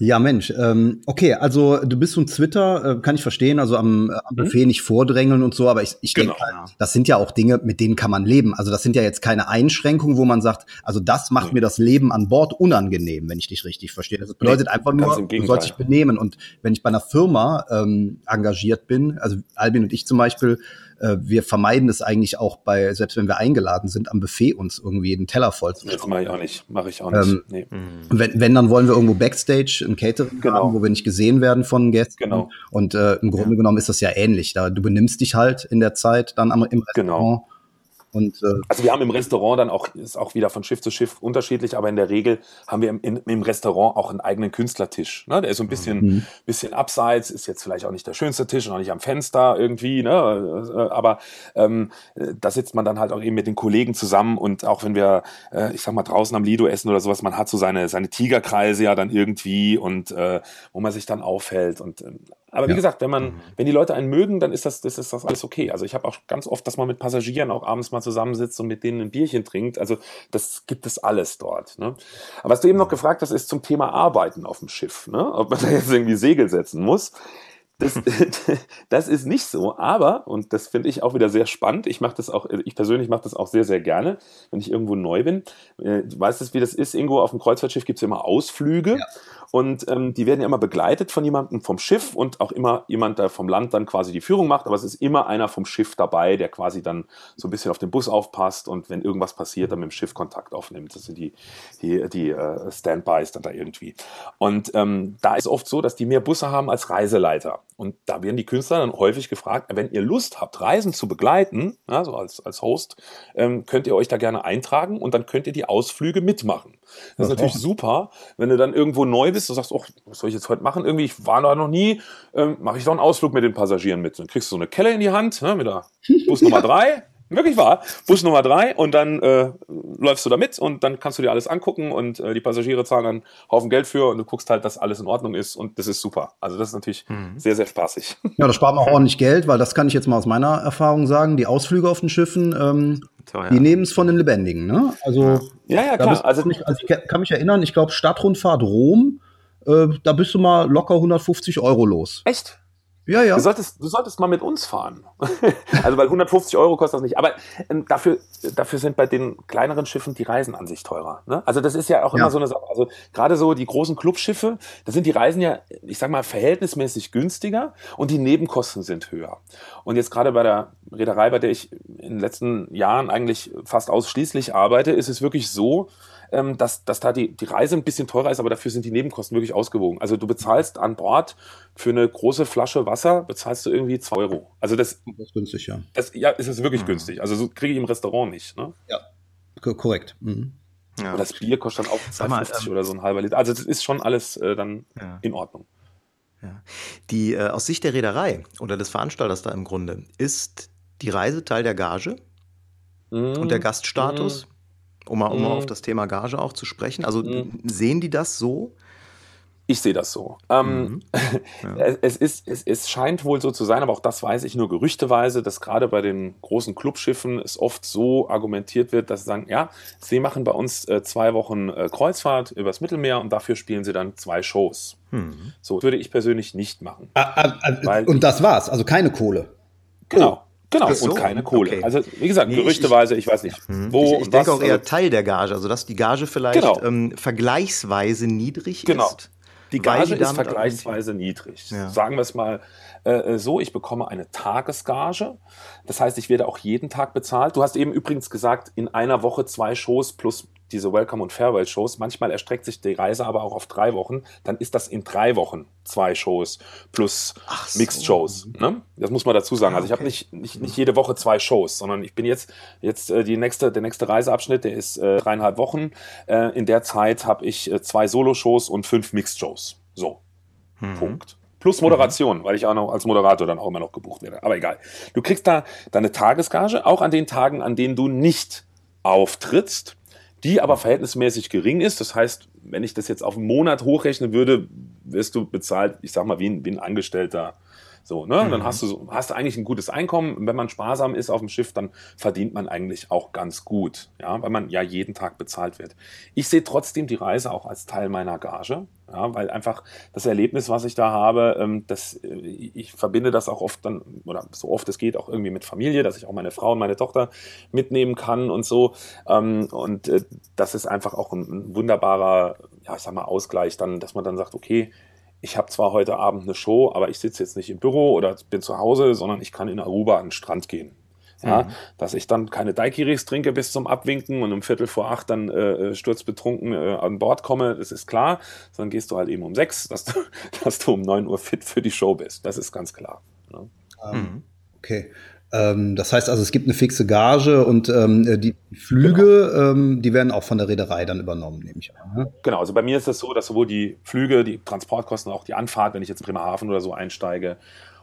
Ja, Mensch. Ähm, okay, also du bist so ein Twitter, äh, kann ich verstehen, also am, äh, am mhm. Buffet mhm. nicht vordrängeln und so, aber ich, ich genau, denke, halt, ja. das sind ja auch Dinge, mit denen kann man leben. Also das sind ja jetzt keine Einschränkungen, wo man sagt, also das macht mhm. mir das Leben an Bord unangenehm, wenn ich dich richtig verstehe. Das bedeutet nee, einfach nur, du sollst dich benehmen. Und wenn ich bei einer Firma ähm, engagiert bin, also Albin und ich zum Beispiel, äh, wir vermeiden es eigentlich auch bei, selbst wenn wir eingeladen sind, am Buffet uns irgendwie jeden Teller voll zu Das mache ich auch nicht. Mache ich auch nicht. Ähm, nee. wenn, wenn, dann wollen wir irgendwo Backstage ein Catering genau. haben, wo wir nicht gesehen werden von Gästen. Genau. Und äh, im Grunde ja. genommen ist das ja ähnlich. Da, du benimmst dich halt in der Zeit dann am, im genau. Restaurant. Genau und, äh, also wir haben im Restaurant dann auch, ist auch wieder von Schiff zu Schiff unterschiedlich, aber in der Regel haben wir im, in, im Restaurant auch einen eigenen Künstlertisch. Ne? Der ist so ein bisschen, mhm. bisschen abseits, ist jetzt vielleicht auch nicht der schönste Tisch, noch nicht am Fenster irgendwie, ne? Äh, aber ähm, da sitzt man dann halt auch eben mit den Kollegen zusammen und auch wenn wir, äh, ich sag mal, draußen am Lido essen oder sowas, man hat so seine, seine Tigerkreise ja dann irgendwie und äh, wo man sich dann aufhält und äh, aber wie ja. gesagt, wenn man, mhm. wenn die Leute einen mögen, dann ist das, das ist das alles okay. Also ich habe auch ganz oft, dass man mit Passagieren auch abends mal zusammensitzt und mit denen ein Bierchen trinkt. Also das gibt es alles dort. Ne? Aber was du eben noch gefragt hast, ist zum Thema Arbeiten auf dem Schiff, ne? ob man da jetzt irgendwie Segel setzen muss. Das, (laughs) (laughs) das ist nicht so, aber, und das finde ich auch wieder sehr spannend, ich mache das auch, ich persönlich mache das auch sehr, sehr gerne, wenn ich irgendwo neu bin. Äh, du weißt es, wie das ist, Ingo, auf dem Kreuzfahrtschiff gibt es immer Ausflüge. Ja. Und ähm, die werden ja immer begleitet von jemandem vom Schiff und auch immer jemand, der vom Land dann quasi die Führung macht. Aber es ist immer einer vom Schiff dabei, der quasi dann so ein bisschen auf den Bus aufpasst und wenn irgendwas passiert, dann mit dem Schiff Kontakt aufnimmt. Das sind die, die, die äh, Standbys dann da irgendwie. Und ähm, da ist oft so, dass die mehr Busse haben als Reiseleiter. Und da werden die Künstler dann häufig gefragt, wenn ihr Lust habt, Reisen zu begleiten, also als, als Host, ähm, könnt ihr euch da gerne eintragen und dann könnt ihr die Ausflüge mitmachen. Das ist natürlich super, wenn du dann irgendwo neu bist und sagst, oh, was soll ich jetzt heute machen? Irgendwie, ich war da noch nie, ähm, mache ich doch einen Ausflug mit den Passagieren mit. Dann kriegst du so eine Kelle in die Hand, ne, mit der Bus Nummer drei. Wirklich wahr. Bus Nummer drei und dann äh, läufst du da mit und dann kannst du dir alles angucken und äh, die Passagiere zahlen einen Haufen Geld für und du guckst halt, dass alles in Ordnung ist und das ist super. Also das ist natürlich mhm. sehr, sehr spaßig. Ja, das spart man auch ordentlich Geld, weil das kann ich jetzt mal aus meiner Erfahrung sagen. Die Ausflüge auf den Schiffen, ähm, Teuer. Die nehmen es von den Lebendigen, ne? Also, ja, ja, klar. Also, nicht, also, ich kann mich erinnern, ich glaube, Stadtrundfahrt Rom, äh, da bist du mal locker 150 Euro los. Echt? Ja, ja. Du solltest, du solltest mal mit uns fahren. (laughs) also, weil 150 Euro kostet das nicht. Aber ähm, dafür, dafür sind bei den kleineren Schiffen die Reisen an sich teurer. Ne? Also, das ist ja auch ja. immer so eine Sache. Also, gerade so die großen Clubschiffe, da sind die Reisen ja, ich sag mal, verhältnismäßig günstiger und die Nebenkosten sind höher. Und jetzt gerade bei der Reederei, bei der ich in den letzten Jahren eigentlich fast ausschließlich arbeite, ist es wirklich so, ähm, dass, dass da die, die Reise ein bisschen teurer ist, aber dafür sind die Nebenkosten wirklich ausgewogen. Also du bezahlst an Bord für eine große Flasche Wasser, bezahlst du irgendwie 2 Euro. Also das, das ist günstig, ja. Das, ja, ist es wirklich mhm. günstig. Also so kriege ich im Restaurant nicht. Ne? Ja, korrekt. Mhm. Ja. Und das Bier kostet dann auch 2,50 ähm, oder so ein halber Liter. Also das ist schon alles äh, dann ja. in Ordnung. Ja. Die äh, aus Sicht der Reederei oder des Veranstalters da im Grunde ist die Reise Teil der Gage mm, und der Gaststatus. Mm. Um mal, um mal auf mhm. das Thema Gage auch zu sprechen. Also mhm. sehen die das so? Ich sehe das so. Ähm, mhm. (laughs) ja. es, ist, es, es, scheint wohl so zu sein, aber auch das weiß ich nur gerüchteweise, dass gerade bei den großen Clubschiffen es oft so argumentiert wird, dass sie sagen, ja, sie machen bei uns äh, zwei Wochen äh, Kreuzfahrt übers Mittelmeer und dafür spielen sie dann zwei Shows. Mhm. So würde ich persönlich nicht machen. Ah, ah, ah, und das war's, also keine Kohle. Genau. Genau, so, und keine Kohle. Okay. Also, wie gesagt, nee, gerüchteweise, ich, ich, weiß nicht, mhm. wo. Ich, ich denke auch eher also, Teil der Gage, also dass die Gage vielleicht genau. ähm, vergleichsweise niedrig genau. ist. Die Gage ist vergleichsweise niedrig. Ja. Sagen wir es mal äh, so, ich bekomme eine Tagesgage. Das heißt, ich werde auch jeden Tag bezahlt. Du hast eben übrigens gesagt, in einer Woche zwei Shows plus diese Welcome- und Farewell-Shows. Manchmal erstreckt sich die Reise aber auch auf drei Wochen. Dann ist das in drei Wochen zwei Shows plus so. Mixed-Shows. Ne? Das muss man dazu sagen. Also ich habe nicht, nicht, nicht jede Woche zwei Shows, sondern ich bin jetzt, jetzt äh, die nächste, der nächste Reiseabschnitt, der ist äh, dreieinhalb Wochen. Äh, in der Zeit habe ich äh, zwei Solo-Shows und fünf Mixed-Shows. So. Mhm. Punkt. Plus Moderation, mhm. weil ich auch noch als Moderator dann auch immer noch gebucht werde. Aber egal. Du kriegst da deine Tagesgage, auch an den Tagen, an denen du nicht auftrittst die aber verhältnismäßig gering ist. Das heißt, wenn ich das jetzt auf einen Monat hochrechnen würde, wirst du bezahlt, ich sag mal, wie ein, wie ein Angestellter. So, ne? Mhm. Dann hast du, hast du eigentlich ein gutes Einkommen. Wenn man sparsam ist auf dem Schiff, dann verdient man eigentlich auch ganz gut, ja, weil man ja jeden Tag bezahlt wird. Ich sehe trotzdem die Reise auch als Teil meiner Gage. Ja, weil einfach das Erlebnis, was ich da habe, ähm, das, äh, ich verbinde das auch oft dann, oder so oft es geht, auch irgendwie mit Familie, dass ich auch meine Frau und meine Tochter mitnehmen kann und so. Ähm, und äh, das ist einfach auch ein, ein wunderbarer, ja, ich sag mal, Ausgleich dann, dass man dann sagt, okay, ich habe zwar heute Abend eine Show, aber ich sitze jetzt nicht im Büro oder bin zu Hause, sondern ich kann in Aruba an den Strand gehen. Ja, mhm. Dass ich dann keine Daiquiris trinke bis zum Abwinken und um Viertel vor acht dann äh, äh, sturzbetrunken äh, an Bord komme, das ist klar. Sondern gehst du halt eben um sechs, dass du, (laughs) dass du um neun Uhr fit für die Show bist. Das ist ganz klar. Ne? Mhm. Okay. Ähm, das heißt also, es gibt eine fixe Gage und ähm, äh, die Flüge, genau. ähm, die werden auch von der Reederei dann übernommen, nehme ich an. Ne? Genau, also bei mir ist das so, dass sowohl die Flüge, die Transportkosten, auch die Anfahrt, wenn ich jetzt in Bremerhaven oder so einsteige,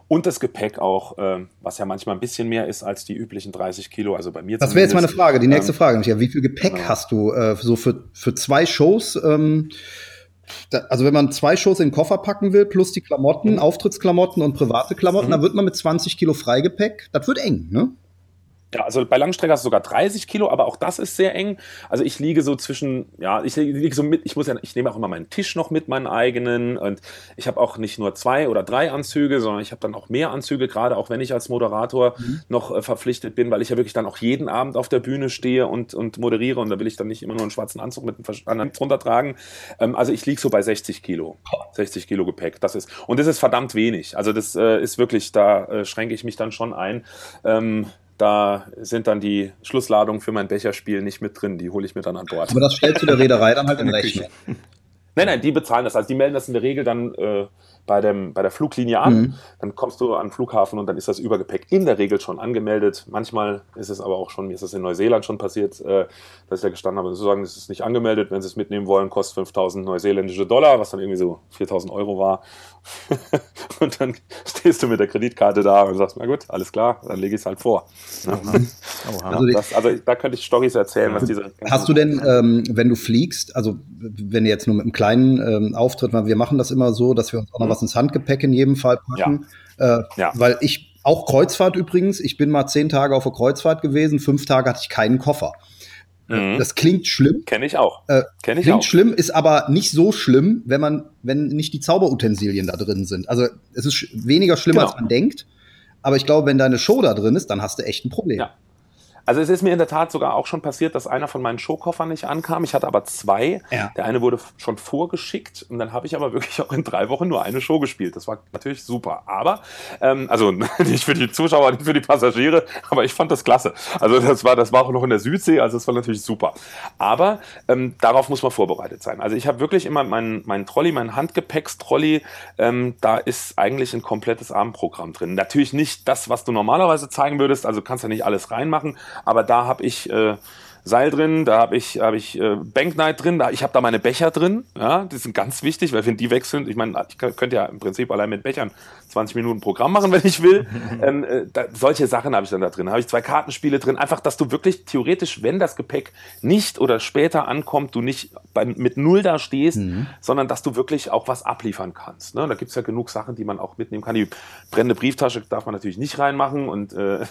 und das Gepäck auch, äh, was ja manchmal ein bisschen mehr ist als die üblichen 30 Kilo. Also bei mir Das wäre jetzt meine Frage, die nächste ähm, Frage. Michael. Wie viel Gepäck genau. hast du äh, so für, für zwei Shows? Ähm, da, also wenn man zwei Shows in den Koffer packen will, plus die Klamotten, mhm. Auftrittsklamotten und private Klamotten, mhm. dann wird man mit 20 Kilo Freigepäck, das wird eng, ne? Ja, also bei Langstrecke hast du sogar 30 Kilo, aber auch das ist sehr eng. Also ich liege so zwischen, ja, ich liege so mit, ich muss ja, ich nehme auch immer meinen Tisch noch mit, meinen eigenen. Und ich habe auch nicht nur zwei oder drei Anzüge, sondern ich habe dann auch mehr Anzüge, gerade auch wenn ich als Moderator mhm. noch äh, verpflichtet bin, weil ich ja wirklich dann auch jeden Abend auf der Bühne stehe und, und moderiere. Und da will ich dann nicht immer nur einen schwarzen Anzug mit einem anderen drunter tragen. Ähm, also ich liege so bei 60 Kilo. 60 Kilo Gepäck. Das ist, und das ist verdammt wenig. Also das äh, ist wirklich, da äh, schränke ich mich dann schon ein. Ähm, da sind dann die Schlussladungen für mein Becherspiel nicht mit drin. Die hole ich mir dann an Bord. Aber das stellst du der Reederei dann halt in Rechnung. Nein, nein, die bezahlen das. Also die melden das in der Regel dann äh, bei, dem, bei der Fluglinie an. Mhm. Dann kommst du an den Flughafen und dann ist das Übergepäck in der Regel schon angemeldet. Manchmal ist es aber auch schon, mir ist das in Neuseeland schon passiert, äh, dass ich da gestanden habe, sozusagen, es ist nicht angemeldet. Wenn sie es mitnehmen wollen, kostet 5000 neuseeländische Dollar, was dann irgendwie so 4000 Euro war. (laughs) und dann stehst du mit der Kreditkarte da und sagst, na gut, alles klar, dann lege ich es halt vor. (laughs) also, das, also, da könnte ich Storys erzählen, was diese. Hast du denn, ähm, wenn du fliegst, also wenn du jetzt nur mit einem kleinen ähm, Auftritt, weil wir machen das immer so, dass wir uns auch noch mhm. was ins Handgepäck in jedem Fall packen. Ja. Äh, ja. Weil ich, auch Kreuzfahrt übrigens, ich bin mal zehn Tage auf der Kreuzfahrt gewesen, fünf Tage hatte ich keinen Koffer. Mhm. Das klingt schlimm. Kenne ich auch. Äh, Kenn ich klingt auch. schlimm, ist aber nicht so schlimm, wenn man, wenn nicht die Zauberutensilien da drin sind. Also es ist weniger schlimm, genau. als man denkt. Aber ich glaube, wenn deine Show da drin ist, dann hast du echt ein Problem. Ja. Also es ist mir in der Tat sogar auch schon passiert, dass einer von meinen Showkoffern nicht ankam. Ich hatte aber zwei. Ja. Der eine wurde schon vorgeschickt und dann habe ich aber (laughs) wirklich auch in drei Wochen nur eine Show gespielt. Das war natürlich super. Aber, ähm, also (laughs) nicht für die Zuschauer, nicht für die Passagiere, aber ich fand das klasse. Also das war, das war auch noch in der Südsee, also das war natürlich super. Aber ähm, darauf muss man vorbereitet sein. Also ich habe wirklich immer meinen mein Trolley, mein Handgepäckstrolli, ähm, da ist eigentlich ein komplettes Abendprogramm drin. Natürlich nicht das, was du normalerweise zeigen würdest, also kannst ja nicht alles reinmachen, aber da habe ich äh, Seil drin, da habe ich, hab ich äh, Banknight drin, da, ich habe da meine Becher drin, ja, die sind ganz wichtig, weil wenn die weg sind, ich meine, ich könnte ja im Prinzip allein mit Bechern 20 Minuten Programm machen, (laughs) wenn ich will. ähm, äh, da, solche Sachen habe ich dann da drin. habe ich zwei Kartenspiele drin, einfach, dass du wirklich theoretisch, wenn das Gepäck nicht oder später ankommt, du nicht bei, mit Null da stehst, mhm. sondern dass du wirklich auch was abliefern kannst. Ne? Da gibt's ja genug Sachen, die man auch mitnehmen kann. Die brennende Brieftasche darf man natürlich nicht reinmachen und äh, ja.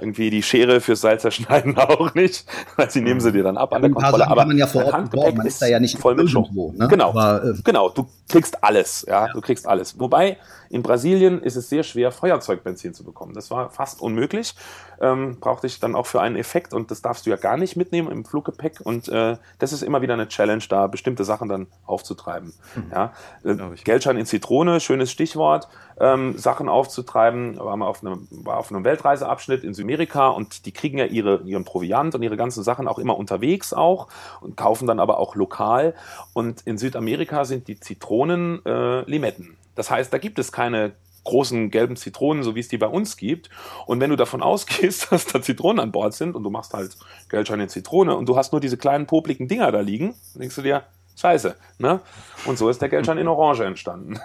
irgendwie die Schere fürs Seil zerschneiden (laughs) auch nicht, sie nehmen sie dir dann ab an der Kontrolle. Aber man ja vor Ort braucht, man ist da ja nicht voll mit irgendwo. Ne? Genau, Aber, äh, genau, du kriegst alles, ja, ja, du kriegst alles. Wobei in Brasilien ist es sehr schwer, Feuerzeugbenzin zu bekommen. Das war fast unmöglich. Ähm, brauchte ich dann auch für einen Effekt und das darfst du ja gar nicht mitnehmen im Fluggepäck. Und äh, das ist immer wieder eine Challenge, da bestimmte Sachen dann aufzutreiben. Mhm. Ja? Äh, Geldschein in Zitrone, schönes Stichwort. Ähm, Sachen aufzutreiben, war mal auf einem, war auf einem Weltreiseabschnitt in Südamerika und die kriegen ja ihre, ihren Proviant und ihre ganzen Sachen auch immer unterwegs auch und kaufen dann aber auch lokal. Und in Südamerika sind die Zitronen äh, Limetten. Das heißt, da gibt es keine großen gelben Zitronen, so wie es die bei uns gibt. Und wenn du davon (laughs) ausgehst, dass da Zitronen an Bord sind und du machst halt Geldscheine Zitrone und du hast nur diese kleinen popligen Dinger da liegen, denkst du dir, Scheiße. Ne? Und so ist der Geldschein in Orange entstanden.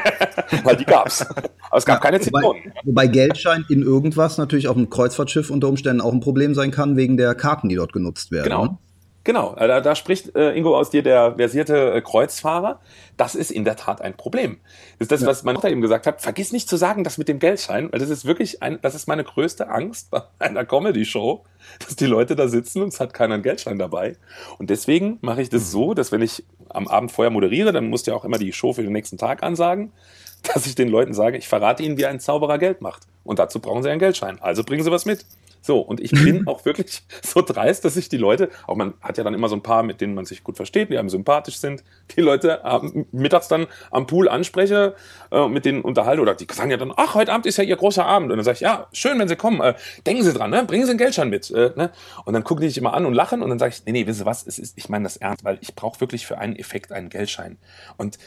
(laughs) Weil die gab's. Aber es gab ja, keine Zitronen. Wobei, wobei, Geldschein in irgendwas natürlich auf einem Kreuzfahrtschiff unter Umständen auch ein Problem sein kann, wegen der Karten, die dort genutzt werden. Genau. Genau, äh, da, da spricht äh, Ingo aus dir, der versierte äh, Kreuzfahrer. Das ist in der Tat ein Problem. Das ist das, ja. was meine Mutter eben gesagt hat. Vergiss nicht zu sagen, das mit dem Geldschein, weil das ist wirklich ein, das ist meine größte Angst bei (laughs) einer Comedy-Show, dass die Leute da sitzen und es hat keiner einen Geldschein dabei. Und deswegen mache ich das mhm. so, dass wenn ich am Abend vorher moderiere, dann musst du ja auch immer die Show für den nächsten Tag ansagen, dass ich den Leuten sage, ich verrate ihnen, wie ein Zauberer Geld macht. Und dazu brauchen sie einen Geldschein. Also bringen sie was mit. So, und ich bin auch wirklich (laughs) so dreist, dass ich die Leute, auch man hat ja dann immer so ein paar, mit denen man sich gut versteht, die einem sympathisch sind, die Leute äh, mittags dann am Pool anspreche, äh, mit denen unterhalte oder die sagen ja dann, ach, heute Abend ist ja ihr großer Abend. Und dann sage ich, ja, schön, wenn Sie kommen, äh, denken Sie dran, ne? bringen Sie einen Geldschein mit. Äh, ne? Und dann gucken die sich immer an und lachen und dann sage ich, nee, nee, wissen Sie was, es ist, ich meine das ernst, weil ich brauche wirklich für einen Effekt einen Geldschein. Und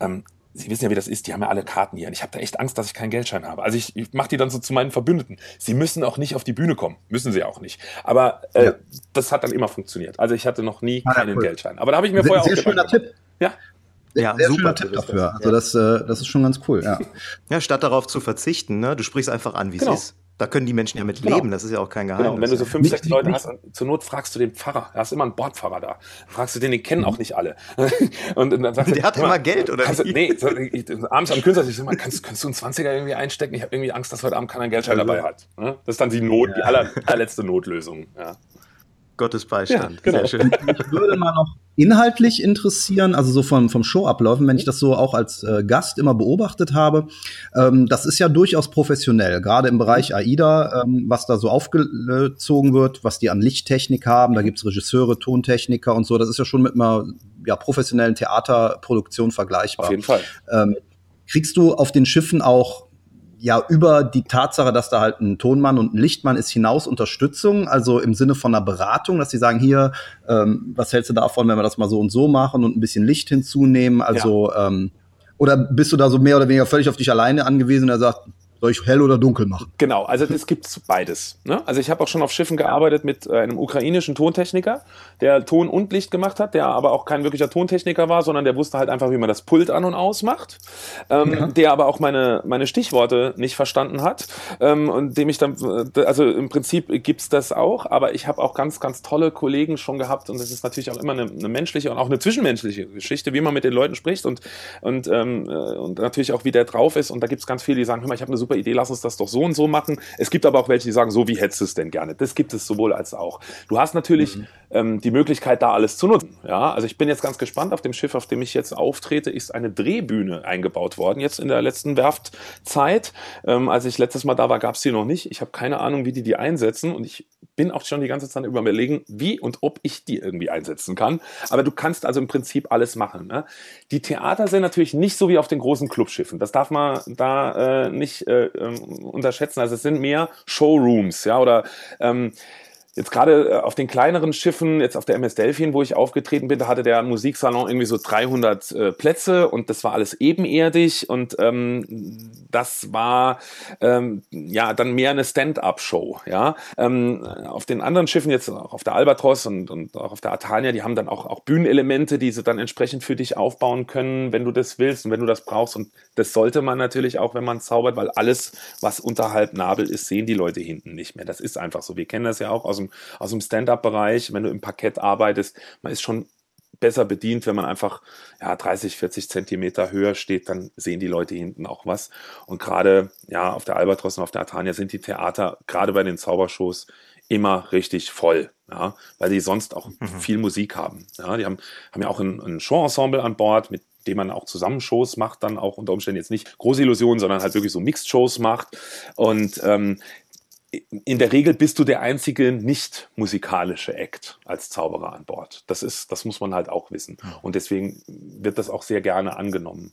ähm, Sie wissen ja, wie das ist, die haben ja alle Karten hier. Und ich habe da echt Angst, dass ich keinen Geldschein habe. Also ich, ich mache die dann so zu meinen Verbündeten. Sie müssen auch nicht auf die Bühne kommen. Müssen sie auch nicht. Aber äh, ja. das hat dann immer funktioniert. Also ich hatte noch nie ah, keinen cool. Geldschein. Aber da habe ich mir sehr, vorher sehr auch schöner Tipp. Ja. Ja, sehr super Tipp dafür. Also das, äh, das ist schon ganz cool. Ja. ja, statt darauf zu verzichten, ne? du sprichst einfach an, wie genau. es ist. Da können die Menschen ja mit genau. leben, das ist ja auch kein Geheimnis. Genau. Und wenn du so fünf, sechs Leute hast, zur Not fragst du den Pfarrer, da hast immer einen Bordpfarrer da. Fragst du den, den kennen auch nicht alle. (laughs) und, dann sagst Der du, hat immer Geld, oder kannst, Nee, so, ich, abends am Künstler, ich sag mal, kannst, kannst du einen 20er irgendwie einstecken? Ich habe irgendwie Angst, dass heute Abend keiner einen Geldschein also, dabei hat. Ne? Das ist dann die Not, ja. die aller, allerletzte Notlösung. Ja. Gottes Beistand. Ja, genau. Sehr schön. Mich würde mal noch inhaltlich interessieren, also so vom, vom Showabläufen, wenn ich das so auch als äh, Gast immer beobachtet habe. Ähm, das ist ja durchaus professionell, gerade im Bereich AIDA, ähm, was da so aufgezogen wird, was die an Lichttechnik haben. Da gibt's Regisseure, Tontechniker und so. Das ist ja schon mit einer ja, professionellen Theaterproduktion vergleichbar. Auf jeden Fall. Ähm, kriegst du auf den Schiffen auch ja über die Tatsache, dass da halt ein Tonmann und ein Lichtmann ist, hinaus Unterstützung, also im Sinne von einer Beratung, dass sie sagen, hier, ähm, was hältst du davon, wenn wir das mal so und so machen und ein bisschen Licht hinzunehmen? Also, ja. ähm, oder bist du da so mehr oder weniger völlig auf dich alleine angewiesen und er sagt, soll ich hell oder dunkel machen? Genau, also das gibt's beides. Ne? Also ich habe auch schon auf Schiffen gearbeitet mit äh, einem ukrainischen Tontechniker, der Ton und Licht gemacht hat, der aber auch kein wirklicher Tontechniker war, sondern der wusste halt einfach, wie man das Pult an und aus macht. Ähm, ja. Der aber auch meine, meine Stichworte nicht verstanden hat. Ähm, und dem ich dann, äh, also im Prinzip gibt's das auch, aber ich habe auch ganz, ganz tolle Kollegen schon gehabt und das ist natürlich auch immer eine, eine menschliche und auch eine zwischenmenschliche Geschichte, wie man mit den Leuten spricht und, und, ähm, äh, und natürlich auch, wie der drauf ist. Und da gibt's ganz viele, die sagen, hör mal, ich habe eine super Idee, lass uns das doch so und so machen. Es gibt aber auch welche, die sagen, so wie hättest du es denn gerne. Das gibt es sowohl als auch. Du hast natürlich mhm. Ähm, die Möglichkeit, da alles zu nutzen. Ja, also ich bin jetzt ganz gespannt. Auf dem Schiff, auf dem ich jetzt auftrete, ist eine Drehbühne eingebaut worden. Jetzt in der letzten Werftzeit. Ähm, als ich letztes Mal da war, gab es die noch nicht. Ich habe keine Ahnung, wie die die einsetzen und ich bin auch schon die ganze Zeit überlegen, wie und ob ich die irgendwie einsetzen kann. Aber du kannst also im Prinzip alles machen. Ne? Die Theater sind natürlich nicht so wie auf den großen Clubschiffen. Das darf man da äh, nicht äh, ähm, unterschätzen. Also es sind mehr Showrooms, ja, oder ähm, Jetzt gerade äh, auf den kleineren Schiffen, jetzt auf der MS Delphin, wo ich aufgetreten bin, da hatte der Musiksalon irgendwie so 300 äh, Plätze und das war alles ebenerdig und ähm, das war ähm, ja dann mehr eine Stand-up-Show. Ja, ähm, auf den anderen Schiffen jetzt auch auf der Albatros und, und auch auf der Atania, die haben dann auch auch Bühnenelemente, die sie dann entsprechend für dich aufbauen können, wenn du das willst und wenn du das brauchst und das sollte man natürlich auch, wenn man zaubert, weil alles, was unterhalb Nabel ist, sehen die Leute hinten nicht mehr. Das ist einfach so. Wir kennen das ja auch aus dem aus dem Stand-up-Bereich, wenn du im Parkett arbeitest, man ist schon besser bedient, wenn man einfach ja, 30, 40 Zentimeter höher steht, dann sehen die Leute hinten auch was. Und gerade ja, auf der Albatros und auf der Atania sind die Theater, gerade bei den Zaubershows, immer richtig voll, ja, weil die sonst auch mhm. viel Musik haben. Ja, die haben, haben ja auch ein, ein Show-Ensemble an Bord, mit dem man auch zusammen Shows macht, dann auch unter Umständen jetzt nicht große Illusionen, sondern halt wirklich so Mixed-Shows macht. Und ähm, in der Regel bist du der einzige nicht musikalische Act als Zauberer an Bord. Das ist, das muss man halt auch wissen. Und deswegen wird das auch sehr gerne angenommen.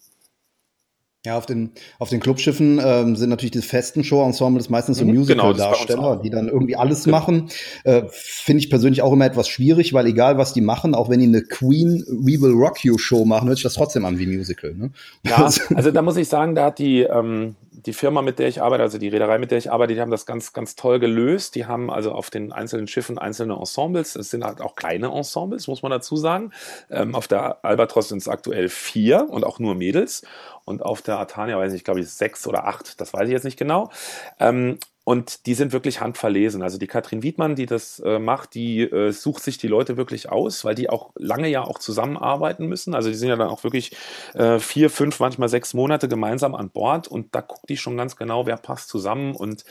Ja, auf den, auf den Clubschiffen ähm, sind natürlich die festen Show-Ensembles meistens so mhm, genau, Musical-Darsteller, genau, die dann irgendwie alles genau. machen. Äh, Finde ich persönlich auch immer etwas schwierig, weil egal was die machen, auch wenn die eine Queen We Will Rock You Show machen, hört sich das trotzdem an wie Musical. Ne? Ja, (laughs) also da muss ich sagen, da hat die, ähm, die Firma, mit der ich arbeite, also die Reederei, mit der ich arbeite, die haben das ganz, ganz toll gelöst. Die haben also auf den einzelnen Schiffen einzelne Ensembles. Es sind halt auch kleine Ensembles, muss man dazu sagen. Ähm, auf der Albatros sind es aktuell vier und auch nur Mädels. Und auf der Atania, weiß ich, glaube ich, sechs oder acht. Das weiß ich jetzt nicht genau. Ähm, und die sind wirklich handverlesen. Also die Katrin Wiedmann, die das äh, macht, die äh, sucht sich die Leute wirklich aus, weil die auch lange ja auch zusammenarbeiten müssen. Also die sind ja dann auch wirklich äh, vier, fünf, manchmal sechs Monate gemeinsam an Bord und da guckt die schon ganz genau, wer passt zusammen und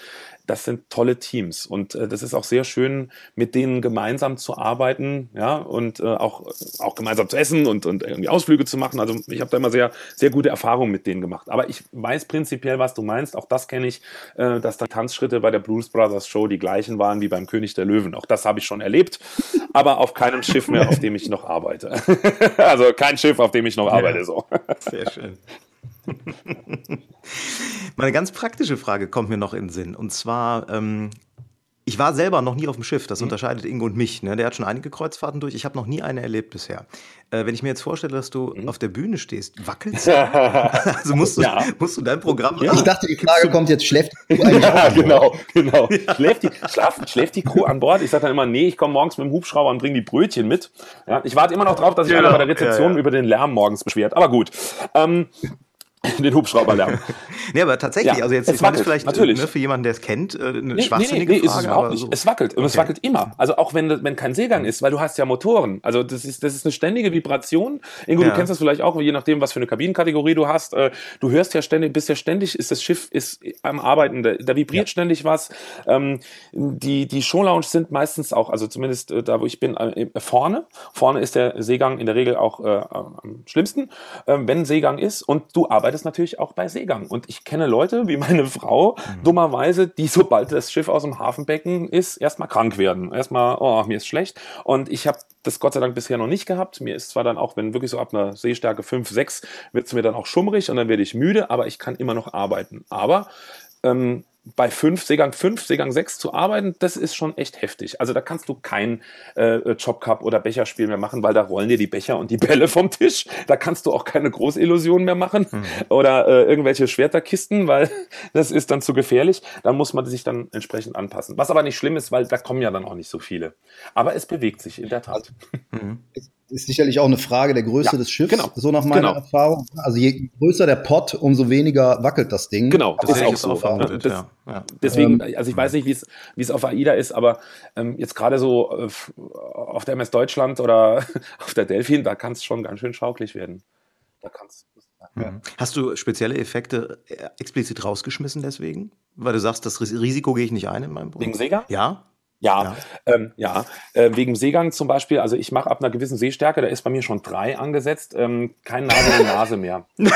das sind tolle Teams und äh, das ist auch sehr schön, mit denen gemeinsam zu arbeiten, ja, und äh, auch, auch gemeinsam zu essen und, und irgendwie Ausflüge zu machen. Also ich habe da immer sehr, sehr gute Erfahrungen mit denen gemacht. Aber ich weiß prinzipiell, was du meinst. Auch das kenne ich, äh, dass da Tanzschritte bei der Blues Brothers Show die gleichen waren wie beim König der Löwen. Auch das habe ich schon erlebt, aber auf keinem Schiff mehr, auf dem ich noch arbeite. (laughs) also kein Schiff, auf dem ich noch arbeite. So. Sehr schön. (laughs) Meine ganz praktische Frage kommt mir noch in den Sinn. Und zwar, ähm, ich war selber noch nie auf dem Schiff, das mhm. unterscheidet Ingo und mich. Ne? Der hat schon einige Kreuzfahrten durch, ich habe noch nie eine erlebt bisher. Äh, wenn ich mir jetzt vorstelle, dass du mhm. auf der Bühne stehst, wackelst (laughs) du? also musst du, ja. musst du dein Programm ja. Ich dachte, die Frage kommt jetzt, schläft die Crew (laughs) Ja, genau, genau. (laughs) Ja. Schläft, die, schlaf, schläft die Crew an Bord? Ich sage dann immer, nee, ich komme morgens mit dem Hubschrauber und bringe die Brötchen mit. Ja, ich warte immer noch drauf, dass sich genau. einer bei der Rezeption über den Lärm morgens beschwert. Aber gut. Ähm, (laughs) den Hubschrauberlärm. (laughs) nee, aber tatsächlich, ja, also jetzt es wackelt, vielleicht natürlich. Ne, für jemanden, der es kennt, äh, eine nee, schwachsinnige nee, nee, Frage. Ist es, überhaupt nicht. So. es wackelt und okay. es wackelt immer. Also auch wenn, wenn kein Seegang ist, weil du hast ja Motoren. Also das ist, das ist eine ständige Vibration. Ingo, ja. du kennst das vielleicht auch, je nachdem, was für eine Kabinenkategorie du hast. Äh, du hörst ja ständig, bist ja ständig, ist das Schiff ist am Arbeiten, da, da vibriert ja. ständig was. Ähm, die, die Showlounge sind meistens auch, also zumindest äh, da, wo ich bin, vorne. Vorne ist der Seegang in der Regel auch am schlimmsten, ähm, wenn Seegang ist. Und du arbeitest natürlich auch bei Seegang. Und ich kenne Leute, wie meine (laughs) Frau, mhm. dummerweise, die sobald das Schiff aus dem Hafenbecken ist, erstmal krank werden. Erstmal, oh, mir ist schlecht. Und ich habe das Gott sei Dank bisher noch nicht gehabt. Mir ist zwar dann auch, wenn wirklich so ab einer Seestärke 5, 6, wird es mir dann auch schummrig und dann werde ich müde, aber ich kann immer noch arbeiten. Aber ähm, bei 5, Seegang 5, Seegang 6 zu arbeiten, das ist schon echt heftig. Also da kannst du kein äh, Chop oder Becherspiel mehr machen, weil da rollen dir die Becher und die (laughs) Bälle vom Tisch. Da kannst du auch keine Großillusionen mehr machen mhm. oder äh, irgendwelche Schwerterkisten, weil (laughs) das ist dann zu gefährlich. Da muss man sich dann entsprechend anpassen. Was aber nicht schlimm ist, weil da kommen ja dann auch nicht so viele. Aber es bewegt sich in der Tat. Mhm ist sicherlich auch eine Frage der Größe ja, des Schiffs, genau. so nach meiner genau. Erfahrung. Also je größer der Pot, umso weniger wackelt das Ding. Genau, das, das ist auch so. Vermutet, das, ja. Deswegen, ähm, also ich weiß nicht, wie es auf AIDA ist, aber ähm, jetzt gerade so äh, auf der MS Deutschland oder (laughs) auf der Delfin, da kann es schon ganz schön schauklig werden. Da kann's, ja. Hast du spezielle Effekte äh, explizit rausgeschmissen deswegen? Weil du sagst, das Risiko gehe ich nicht ein in meinem Programm. Wegen Sega? Ja. Ja, ja, ähm, ja. Äh, wegen Seegang zum Beispiel, also ich mache ab einer gewissen Sehstärke, da ist bei mir schon drei angesetzt, ähm, kein Nase in Nase mehr. (laughs) ähm,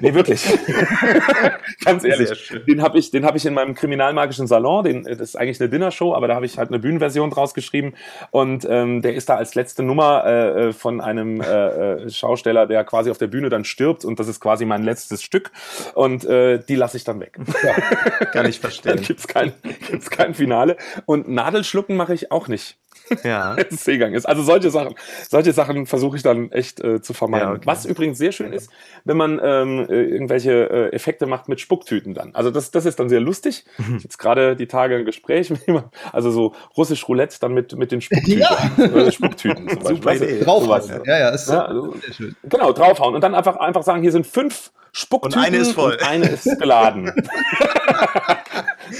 nee, wirklich. (laughs) Ganz ehrlich. Den habe ich, den hab ich in meinem kriminalmagischen Salon, den, das ist eigentlich eine Dinnershow, aber da habe ich halt eine Bühnenversion draus geschrieben und ähm, der ist da als letzte Nummer äh, äh von einem äh, äh, Schausteller, der quasi auf der Bühne dann stirbt und das ist quasi mein letztes Stück und äh, die lasse ich dann weg. Ja. Kann ich (laughs) verstehen. Dann gibt's kein, gibt's kein Finale und Nadelschlucken mache ich auch nicht. (laughs) Ja. Seegang ist. Also solche Sachen, solche Sachen versuche ich dann echt äh, zu vermeiden. Ja, okay. Was übrigens sehr schön ist, wenn man ähm, äh, irgendwelche äh, Effekte macht mit Spucktüten dann. Also das, das ist dann sehr lustig. Mhm. Jetzt gerade die Tage ein Gespräch mit jemandem, also so russisch Roulette dann mit, mit den Spucktüten. Ja. Spucktüten zum (laughs) Beispiel. Super Idee. Draufhauen. Ja, ja, ist ja, also, sehr schön. Genau, draufhauen. Und dann einfach, einfach sagen, hier sind fünf Spucktüten und eine ist voll. Eine ist geladen. (laughs)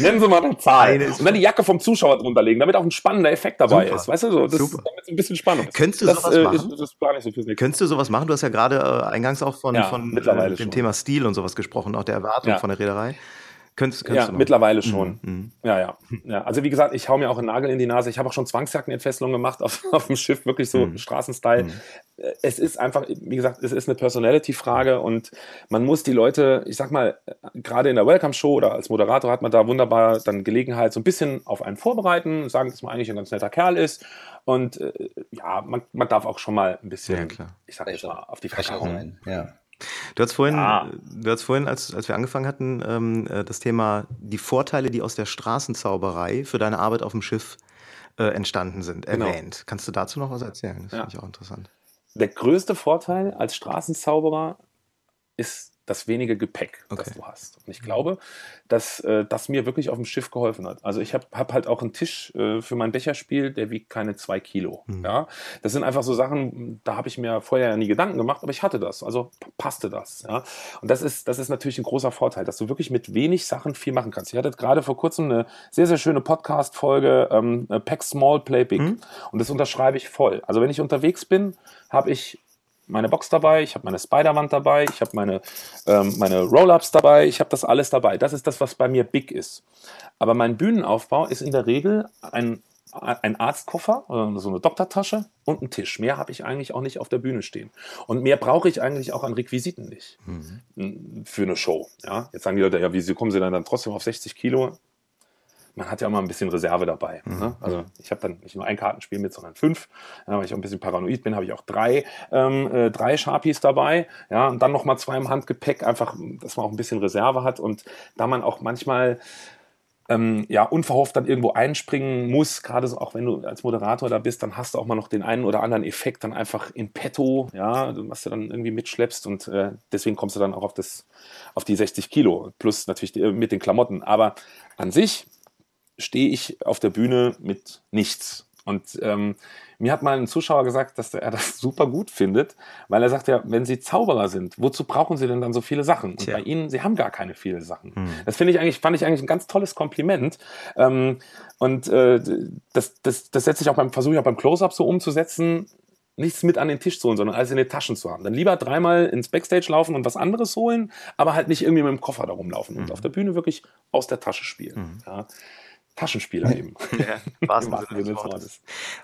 Nennen Sie mal eine Zahl. Und dann die Jacke vom Zuschauer drunter legen, damit auch ein spannender Effekt dabei Super. ist. Weißt du, so, das Super. damit ein bisschen Spannung ist. Könntest du das, sowas äh, machen? Ist, das nicht so Könntest du sowas machen? Du hast ja gerade äh, eingangs auch von, ja, von äh, dem schon. Thema Stil und sowas gesprochen, auch der Erwartung ja. von der Reederei. Könntest, könntest ja, mittlerweile schon. Mhm, mhm. Ja, ja, ja. Also wie gesagt, ich hau mir auch einen Nagel in die Nase. Ich habe auch schon Zwangsjackenentfesselung gemacht auf, (laughs) auf dem Schiff, wirklich so mhm. Straßenstyle. Mhm. Es ist einfach, wie gesagt, es ist eine Personality-Frage und man muss die Leute, ich sag mal, gerade in der Welcome-Show oder als Moderator hat man da wunderbar dann Gelegenheit, so ein bisschen auf einen vorbereiten, sagen, dass man eigentlich ein ganz netter Kerl ist. Und äh, ja, man, man darf auch schon mal ein bisschen, ja, ich sag jetzt mal, auf die Fresse hauen. Ja. Du hast vorhin, ah. du hast vorhin als, als wir angefangen hatten, ähm, äh, das Thema die Vorteile, die aus der Straßenzauberei für deine Arbeit auf dem Schiff äh, entstanden sind, genau. erwähnt. Kannst du dazu noch was erzählen? Das ja. finde ich auch interessant. Der größte Vorteil als Straßenzauberer ist das wenige Gepäck, okay. das du hast. Und ich glaube, dass äh, das mir wirklich auf dem Schiff geholfen hat. Also ich habe hab halt auch einen Tisch äh, für mein Becherspiel, der wiegt keine zwei Kilo. Mhm. Ja, das sind einfach so Sachen, da habe ich mir vorher ja nie Gedanken gemacht, aber ich hatte das, also passte das. Ja, und das ist das ist natürlich ein großer Vorteil, dass du wirklich mit wenig Sachen viel machen kannst. Ich hatte gerade vor kurzem eine sehr sehr schöne Podcast-Folge ähm, Pack Small Play Big mhm. und das unterschreibe ich voll. Also wenn ich unterwegs bin, habe ich meine Box dabei, ich habe meine Spider-Wand dabei, ich habe meine, ähm, meine Roll-Ups dabei, ich habe das alles dabei. Das ist das, was bei mir big ist. Aber mein Bühnenaufbau ist in der Regel ein, ein Arztkoffer, äh, so eine Doktortasche und ein Tisch. Mehr habe ich eigentlich auch nicht auf der Bühne stehen. Und mehr brauche ich eigentlich auch an Requisiten nicht mhm. für eine Show. Ja? Jetzt sagen die Leute, ja, wie kommen sie dann, dann trotzdem auf 60 Kilo? Man hat ja immer ein bisschen Reserve dabei. Mhm. Ne? Also ich habe dann nicht nur ein Kartenspiel mit, sondern fünf. Ja, weil ich auch ein bisschen paranoid bin, habe ich auch drei, ähm, äh, drei Sharpies dabei. Ja, und dann nochmal zwei im Handgepäck, einfach, dass man auch ein bisschen Reserve hat. Und da man auch manchmal ähm, ja, unverhofft dann irgendwo einspringen muss, gerade so auch wenn du als Moderator da bist, dann hast du auch mal noch den einen oder anderen Effekt dann einfach in petto, ja, was du dann irgendwie mitschleppst und äh, deswegen kommst du dann auch auf das, auf die 60 Kilo, plus natürlich die, mit den Klamotten. Aber an sich stehe ich auf der Bühne mit nichts. Und ähm, mir hat mal ein Zuschauer gesagt, dass er das (laughs) super gut findet, weil er sagt ja, wenn Sie Zauberer sind, wozu brauchen Sie denn dann so viele Sachen? Und Tja. bei Ihnen, Sie haben gar keine vielen Sachen. Hm. Das finde ich eigentlich, fand ich eigentlich ein ganz tolles Kompliment. Ähm, und äh, das, das, das setze ich auch beim Versuche ich auch beim Close-Up so umzusetzen nichts mit an den Tisch zu holen, sondern alles in den Taschen zu haben. Dann lieber dreimal ins Backstage laufen und was anderes holen, aber halt nicht irgendwie mit dem Koffer da rumlaufen mhm. und auf der Bühne wirklich aus der Tasche spielen. Mhm. Ja. Taschenspieler eben. (laughs) Ja,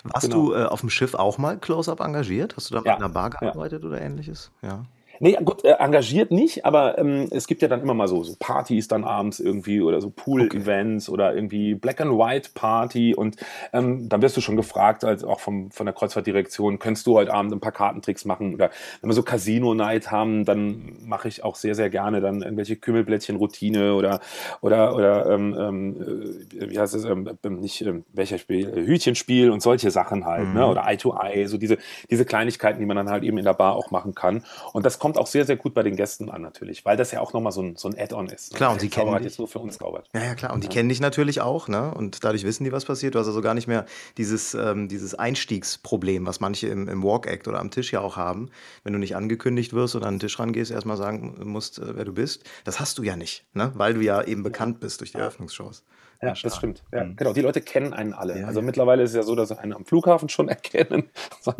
Warst genau. du äh, auf dem Schiff auch mal Close-Up engagiert? Hast du da ja. mit einer Bar gearbeitet ja. oder ähnliches? Ja. Nee, gut, äh, engagiert nicht, aber ähm, es gibt ja dann immer mal so, so Partys dann abends irgendwie oder so Pool-Events okay. oder irgendwie Black and White Party und ähm, dann wirst du schon gefragt, als auch vom, von der Kreuzfahrtdirektion, könntest du heute Abend ein paar Kartentricks machen oder wenn wir so Casino-Night haben, dann mache ich auch sehr, sehr gerne dann irgendwelche Kümmelblättchen-Routine oder oder oder ähm, ähm, äh, wie heißt es, ähm, ähm nicht ähm, welcher Spiel, Hütchenspiel und solche Sachen halt, ne? mhm. ne? Oder Eye to Eye, so diese, diese Kleinigkeiten, die man dann halt eben in der Bar auch machen kann. Und das kommt kommt auch sehr, sehr gut bei den Gästen an, natürlich, weil das ja auch nochmal so ein, so ein Add-on ist. Ne? Klar, und die kennen dich. jetzt nur für uns zaubert. Ja, ja, klar. Und die kennen dich natürlich auch, ne? Und dadurch wissen die, was passiert. Du hast also gar nicht mehr dieses, ähm, dieses Einstiegsproblem, was manche im, im Walk-Act oder am Tisch ja auch haben. Wenn du nicht angekündigt wirst oder an den Tisch rangehst, erstmal sagen musst, äh, wer du bist. Das hast du ja nicht, ne? Weil du ja eben bekannt bist durch die Eröffnungsshows. ja, das stimmt. Ja, mhm. Genau, die Leute kennen einen alle. Ja, also ja. mittlerweile ist es ja so, dass sie einen am Flughafen schon (laughs) erkennen.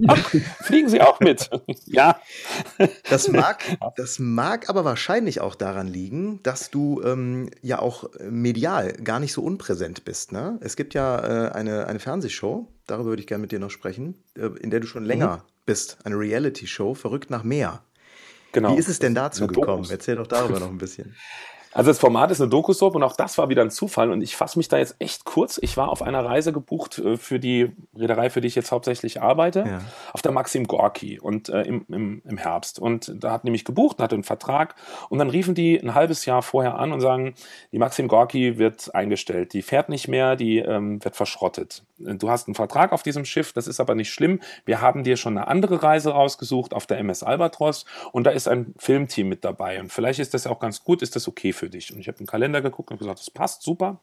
Ach, fliegen Sie auch mit? (laughs) ja. Das mag, (laughs) das mag aber wahrscheinlich auch daran liegen, dass du ähm, ja auch medial gar nicht so unpräsent bist. Ne? Es gibt ja äh, eine, eine Fernsehshow, darüber würde ich gerne mit dir noch sprechen, äh, in der du schon länger mhm. bist. Eine Reality-Show, Verrückt nach mehr. Genau. Wie ist es denn dazu gekommen? Erzähl doch darüber noch ein bisschen. Also das Format ist eine Doku-Soap und auch das war wieder ein Zufall und ich fasse mich da jetzt echt kurz. Ich war auf einer Reise gebucht äh, für die Reederei, für die ich jetzt hauptsächlich arbeite, ja. auf der Maxim Gorki und äh, im, im, im Herbst. Und da hat nämlich gebucht und hatte einen Vertrag und dann riefen die ein halbes Jahr vorher an und sagen, die Maxim Gorki wird eingestellt, die fährt nicht mehr, die ähm, wird verschrottet. Du hast einen Vertrag auf diesem Schiff, das ist aber nicht schlimm. Wir haben dir schon eine andere Reise rausgesucht auf der MS Albatros und da ist ein Filmteam mit dabei und vielleicht ist das auch ganz gut, ist das okay für dich. Und ich habe einen Kalender geguckt und gesagt, das passt super.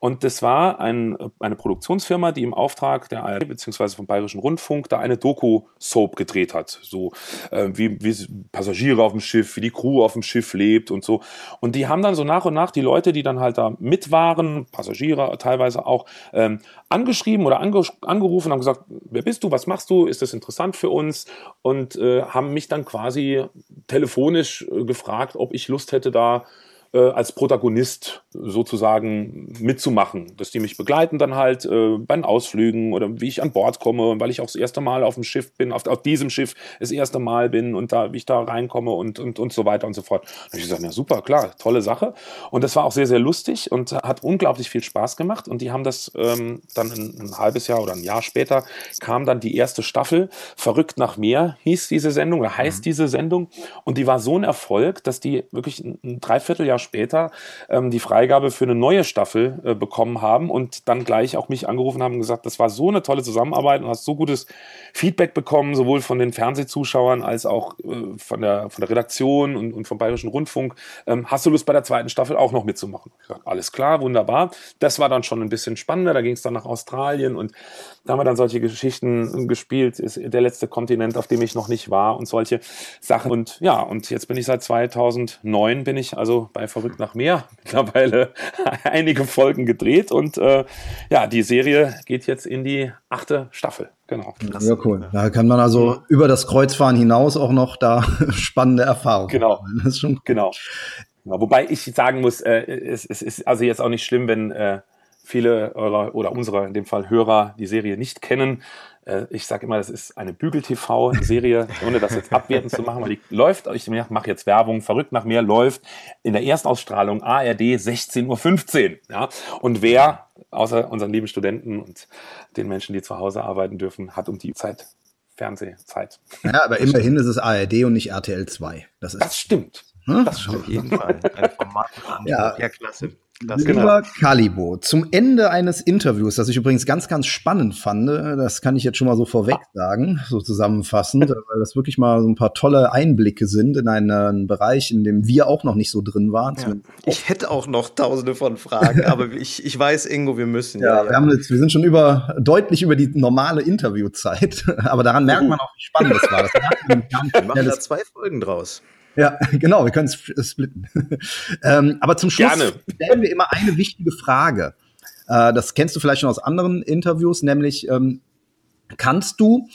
Und das war ein, eine Produktionsfirma, die im Auftrag der ARD bzw. vom Bayerischen Rundfunk da eine Doku-Soap gedreht hat. So äh, wie, wie Passagiere auf dem Schiff, wie die Crew auf dem Schiff lebt und so. Und die haben dann so nach und nach die Leute, die dann halt da mit waren, Passagiere teilweise auch, ähm, angeschrieben oder ange angerufen, haben gesagt, wer bist du, was machst du, ist das interessant für uns? Und äh, haben mich dann quasi telefonisch äh, gefragt, ob ich Lust hätte, da als Protagonist sozusagen mitzumachen, dass die mich begleiten dann halt äh, bei den Ausflügen oder wie ich an Bord komme, weil ich auch das erste Mal auf dem Schiff bin, auf, auf diesem Schiff das erste Mal bin und da wie ich da reinkomme und und und so weiter und so fort. Da habe ich gesagt, ja super, klar, tolle Sache und das war auch sehr sehr lustig und hat unglaublich viel Spaß gemacht und die haben das ähm, dann ein, ein halbes Jahr oder ein Jahr später kam dann die erste Staffel verrückt nach Meer hieß diese Sendung oder heißt mhm. diese Sendung und die war so ein Erfolg, dass die wirklich ein, ein Dreivierteljahr später ähm, die Freigabe für eine neue Staffel äh, bekommen haben und dann gleich auch mich angerufen haben und gesagt, das war so eine tolle Zusammenarbeit und hast so gutes Feedback bekommen, sowohl von den Fernsehzuschauern als auch äh, von, der, von der Redaktion und, und vom Bayerischen Rundfunk. Ähm, hast du Lust bei der zweiten Staffel auch noch mitzumachen? Gesagt, alles klar, wunderbar. Das war dann schon ein bisschen spannender. Da ging es dann nach Australien und da haben wir dann solche Geschichten gespielt. Ist der letzte Kontinent, auf dem ich noch nicht war und solche Sachen. Und ja, und jetzt bin ich seit 2009 bin ich also bei Verrückt nach Meer (laughs) mittlerweile (laughs) einige Folgen gedreht und äh, ja, die Serie geht jetzt in die achte Staffel. Genau. Ja, cool. Da kann man also ja. über das Kreuzfahren hinaus auch noch da (laughs) spannende Erfahrungen. Genau. Das ist schon genau. genau. Wobei ich sagen muss, äh, es, es ist also jetzt auch nicht schlimm, wenn äh, viele eurer oder unserer in dem Fall Hörer die Serie nicht kennen. Äh, ich sage immer, das ist eine Bügel-TV-Serie, ohne das jetzt abwertend zu machen, weil die läuft, ich mache jetzt Werbung, verrückt nach mehr, läuft in der Erstausstrahlung ARD 16.15 Uhr. Ja? Und wer, außer unseren lieben Studenten und den Menschen, die zu Hause arbeiten dürfen, hat um die Zeit Fernsehzeit. Ja, aber immerhin ist es ARD und nicht RTL 2. Das, ist das stimmt. Hm? Das stimmt. Auf jeden Fall. Ein Format ja. ja, klasse. Das Lieber genau. Calibo, zum Ende eines Interviews, das ich übrigens ganz, ganz spannend fand, das kann ich jetzt schon mal so vorweg sagen, so zusammenfassend, (laughs) weil das wirklich mal so ein paar tolle Einblicke sind in einen Bereich, in dem wir auch noch nicht so drin waren. Ja. Ich hätte auch noch tausende von Fragen, (laughs) aber ich, ich weiß, Ingo, wir müssen. Ja, ja, Wir, haben jetzt, wir sind schon über, deutlich über die normale Interviewzeit, (laughs) aber daran merkt man auch, wie spannend das war. Das wir machen da zwei Folgen draus. Ja, (laughs) genau, wir können es splitten. (laughs) ähm, aber zum Schluss Gerne. stellen wir immer eine wichtige Frage. Äh, das kennst du vielleicht schon aus anderen Interviews, nämlich ähm, kannst du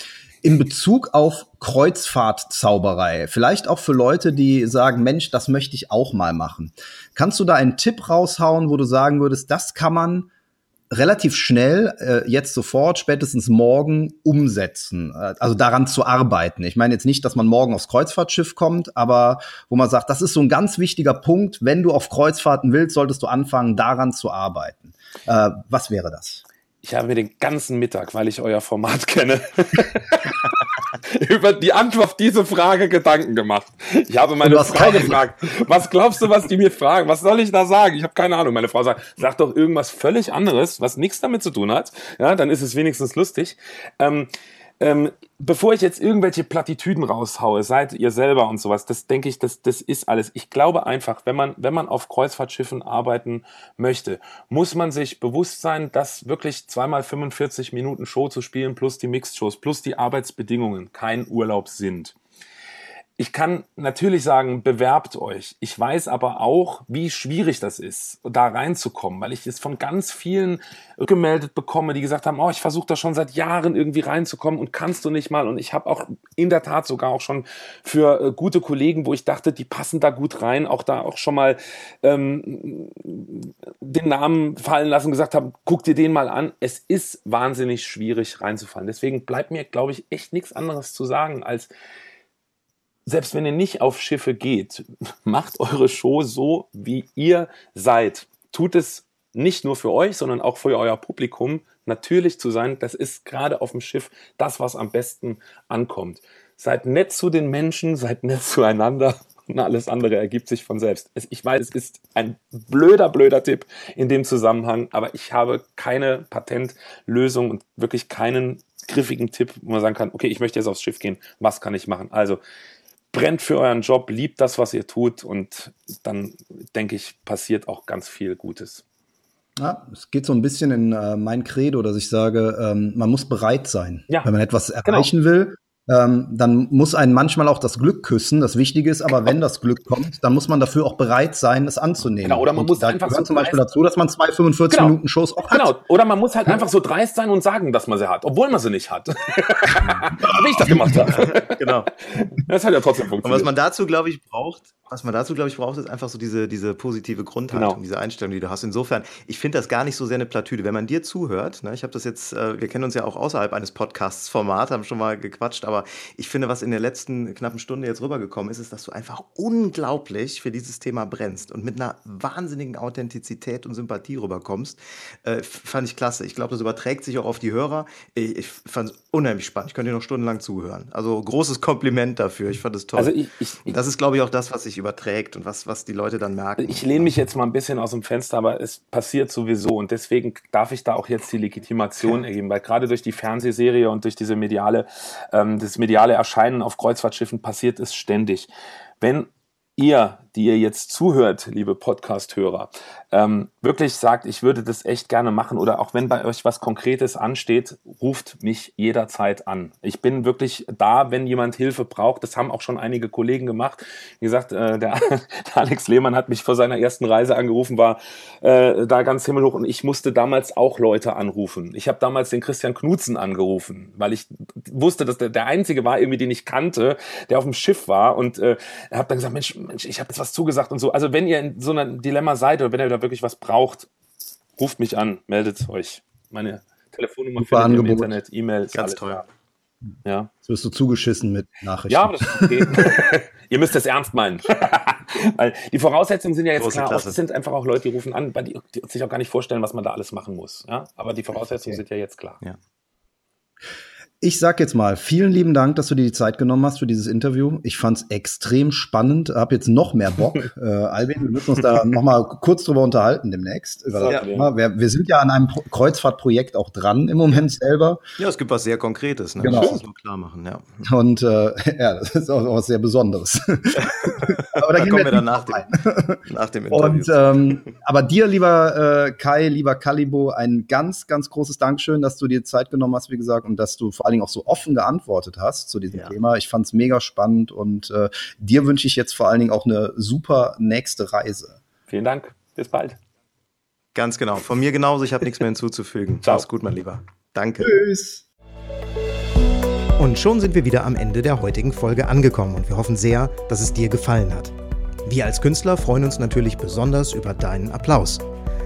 in Bezug auf Kreuzfahrtzauberei, vielleicht auch für Leute, die sagen, Mensch, das möchte ich auch mal machen. Kannst du da einen Tipp raushauen, wo du sagen würdest, das kann man relativ schnell, äh, jetzt sofort, spätestens morgen umsetzen, äh, also daran zu arbeiten. Ich meine jetzt nicht, dass man morgen aufs Kreuzfahrtschiff kommt, aber wo man sagt, das ist so ein ganz wichtiger Punkt, wenn du auf Kreuzfahrten willst, solltest du anfangen, daran zu arbeiten. Äh, was wäre das? Ich habe mir den ganzen Mittag, weil ich euer Format kenne, (laughs) (laughs) über die Antwort auf diese Frage Gedanken gemacht. Ich habe meine Frau gefragt, was glaubst du, was die mir fragen? Was soll ich da sagen? Ich habe keine Ahnung. Meine Frau sagt, sag doch irgendwas völlig anderes, was nichts damit zu tun hat. Ja, dann ist es wenigstens lustig. Ähm, ähm, bevor ich jetzt irgendwelche Plattitüden raushaue, seid ihr selber und sowas, das denke ich, das, das ist alles. Ich glaube einfach, wenn man, wenn man auf Kreuzfahrtschiffen arbeiten möchte, muss man sich bewusst sein, dass wirklich zweimal 45 Minuten Show zu spielen plus die Mixed-Shows plus die Arbeitsbedingungen kein Urlaub sind ich kann natürlich sagen, bewerbt euch. Ich weiß aber auch, wie schwierig das ist, da reinzukommen, weil ich es von ganz vielen gemeldet bekomme, die gesagt haben, oh, ich versuche da schon seit Jahren irgendwie reinzukommen und kannst du nicht mal. Und ich habe auch in der Tat sogar auch schon für äh, gute Kollegen, wo ich dachte, die passen da gut rein, auch da auch schon mal ähm, den Namen fallen lassen, gesagt haben, guck dir den mal an. Es ist wahnsinnig schwierig reinzufallen. Deswegen bleibt mir, glaube ich, echt nichts anderes zu sagen als selbst wenn ihr nicht auf Schiffe geht, (laughs) macht eure Show so, wie ihr seid. Tut es nicht nur für euch, sondern auch für euer Publikum natürlich zu sein. Das ist gerade auf dem Schiff das, was am besten ankommt. Seid nett zu den Menschen, seid nett zueinander (laughs) und alles andere ergibt sich von selbst. Ich weiß, es ist ein blöder, blöder Tipp in dem Zusammenhang, aber ich habe keine Patentlösung und wirklich keinen griffigen Tipp, wo man sagen kann, okay, ich möchte jetzt aufs Schiff gehen, was kann ich machen? Also brennt für euren Job, liebt das, was ihr tut und dann, denke ich, passiert auch ganz viel Gutes. Ja, es geht so ein bisschen in äh, mein Credo, dass ich sage, ähm, man muss bereit sein, ja, wenn man etwas erreichen genau. will ähm, dann muss einen manchmal auch das Glück küssen. Das Wichtige ist aber, wenn das Glück kommt, dann muss man dafür auch bereit sein, es anzunehmen. Genau, oder man und muss da einfach gehört so zum Beispiel dazu, dass man zwei 45 genau. Minuten Shows auch hat. Genau, oder man muss halt einfach so dreist sein und sagen, dass man sie hat, obwohl man sie nicht hat. (laughs) Wie ich das gemacht habe. (laughs) genau. Das hat ja trotzdem funktioniert. Und was man dazu, glaube ich, braucht, was man dazu, glaube ich, braucht, ist einfach so diese, diese positive Grundhaltung, genau. diese Einstellung, die du hast. Insofern, ich finde das gar nicht so sehr eine Platüde. Wenn man dir zuhört, ne, ich habe das jetzt, äh, wir kennen uns ja auch außerhalb eines Podcasts-Formats, haben schon mal gequatscht, aber ich finde, was in der letzten knappen Stunde jetzt rübergekommen ist, ist, dass du einfach unglaublich für dieses Thema brennst und mit einer wahnsinnigen Authentizität und Sympathie rüberkommst. Äh, fand ich klasse. Ich glaube, das überträgt sich auch auf die Hörer. Ich, ich fand es unheimlich spannend. Ich könnte dir noch stundenlang zuhören. Also großes Kompliment dafür. Ich fand es toll. Also ich, ich, das ist, glaube ich, auch das, was ich überträgt und was, was die Leute dann merken. Ich lehne mich jetzt mal ein bisschen aus dem Fenster, aber es passiert sowieso und deswegen darf ich da auch jetzt die Legitimation ergeben, weil gerade durch die Fernsehserie und durch diese mediale, ähm, das mediale Erscheinen auf Kreuzfahrtschiffen passiert es ständig. Wenn ihr, die ihr jetzt zuhört, liebe Podcast-Hörer, ähm, wirklich sagt, ich würde das echt gerne machen oder auch wenn bei euch was Konkretes ansteht, ruft mich jederzeit an. Ich bin wirklich da, wenn jemand Hilfe braucht. Das haben auch schon einige Kollegen gemacht. Wie gesagt, äh, der, (laughs) der, Alex Lehmann hat mich vor seiner ersten Reise angerufen, war äh, da ganz himmelhoch und ich musste damals auch Leute anrufen. Ich habe damals den Christian Knutzen angerufen, weil ich wusste, dass der, der einzige war, irgendwie den ich kannte, der auf dem Schiff war und äh, habe dann gesagt, Mensch, Mensch, ich habe jetzt was zugesagt und so. Also wenn ihr in so einem Dilemma seid oder wenn ihr da wirklich was braucht, ruft mich an, meldet euch. Meine Telefonnummer Super findet ihr im Internet, E-Mail, ganz. Da. Ja. Jetzt wirst du zugeschissen mit Nachrichten. Ja, das ist okay. (laughs) ihr müsst es ernst meinen. (laughs) Weil die Voraussetzungen sind ja jetzt Große klar. Oft sind einfach auch Leute, die rufen an, weil die, die, sich auch gar nicht vorstellen, was man da alles machen muss. Ja? Aber die Voraussetzungen okay. sind ja jetzt klar. Ja. Ich sag jetzt mal, vielen lieben Dank, dass du dir die Zeit genommen hast für dieses Interview. Ich fand's extrem spannend, hab jetzt noch mehr Bock. (laughs) äh, Albin, wir müssen uns da noch mal kurz drüber unterhalten demnächst. Ja. Wir, wir, sind ja an einem Kreuzfahrtprojekt auch dran im Moment selber. Ja, es gibt was sehr Konkretes, ne? Genau. Das muss man klar machen, ja. Und äh, ja, das ist auch was sehr Besonderes. (laughs) aber da, da kommen wir dann nach dem, nach dem Interview. Und, ähm, aber dir, lieber äh, Kai, lieber Kalibo, ein ganz, ganz großes Dankeschön, dass du dir Zeit genommen hast, wie gesagt, und dass du vor allen Dingen auch so offen geantwortet hast zu diesem ja. Thema. Ich fand es mega spannend und äh, dir wünsche ich jetzt vor allen Dingen auch eine super nächste Reise. Vielen Dank. Bis bald. Ganz genau. Von mir genauso. Ich habe nichts mehr hinzuzufügen. Ciao. Mach's gut, mein Lieber. Danke. Tschüss. Und schon sind wir wieder am Ende der heutigen Folge angekommen und wir hoffen sehr, dass es dir gefallen hat. Wir als Künstler freuen uns natürlich besonders über deinen Applaus.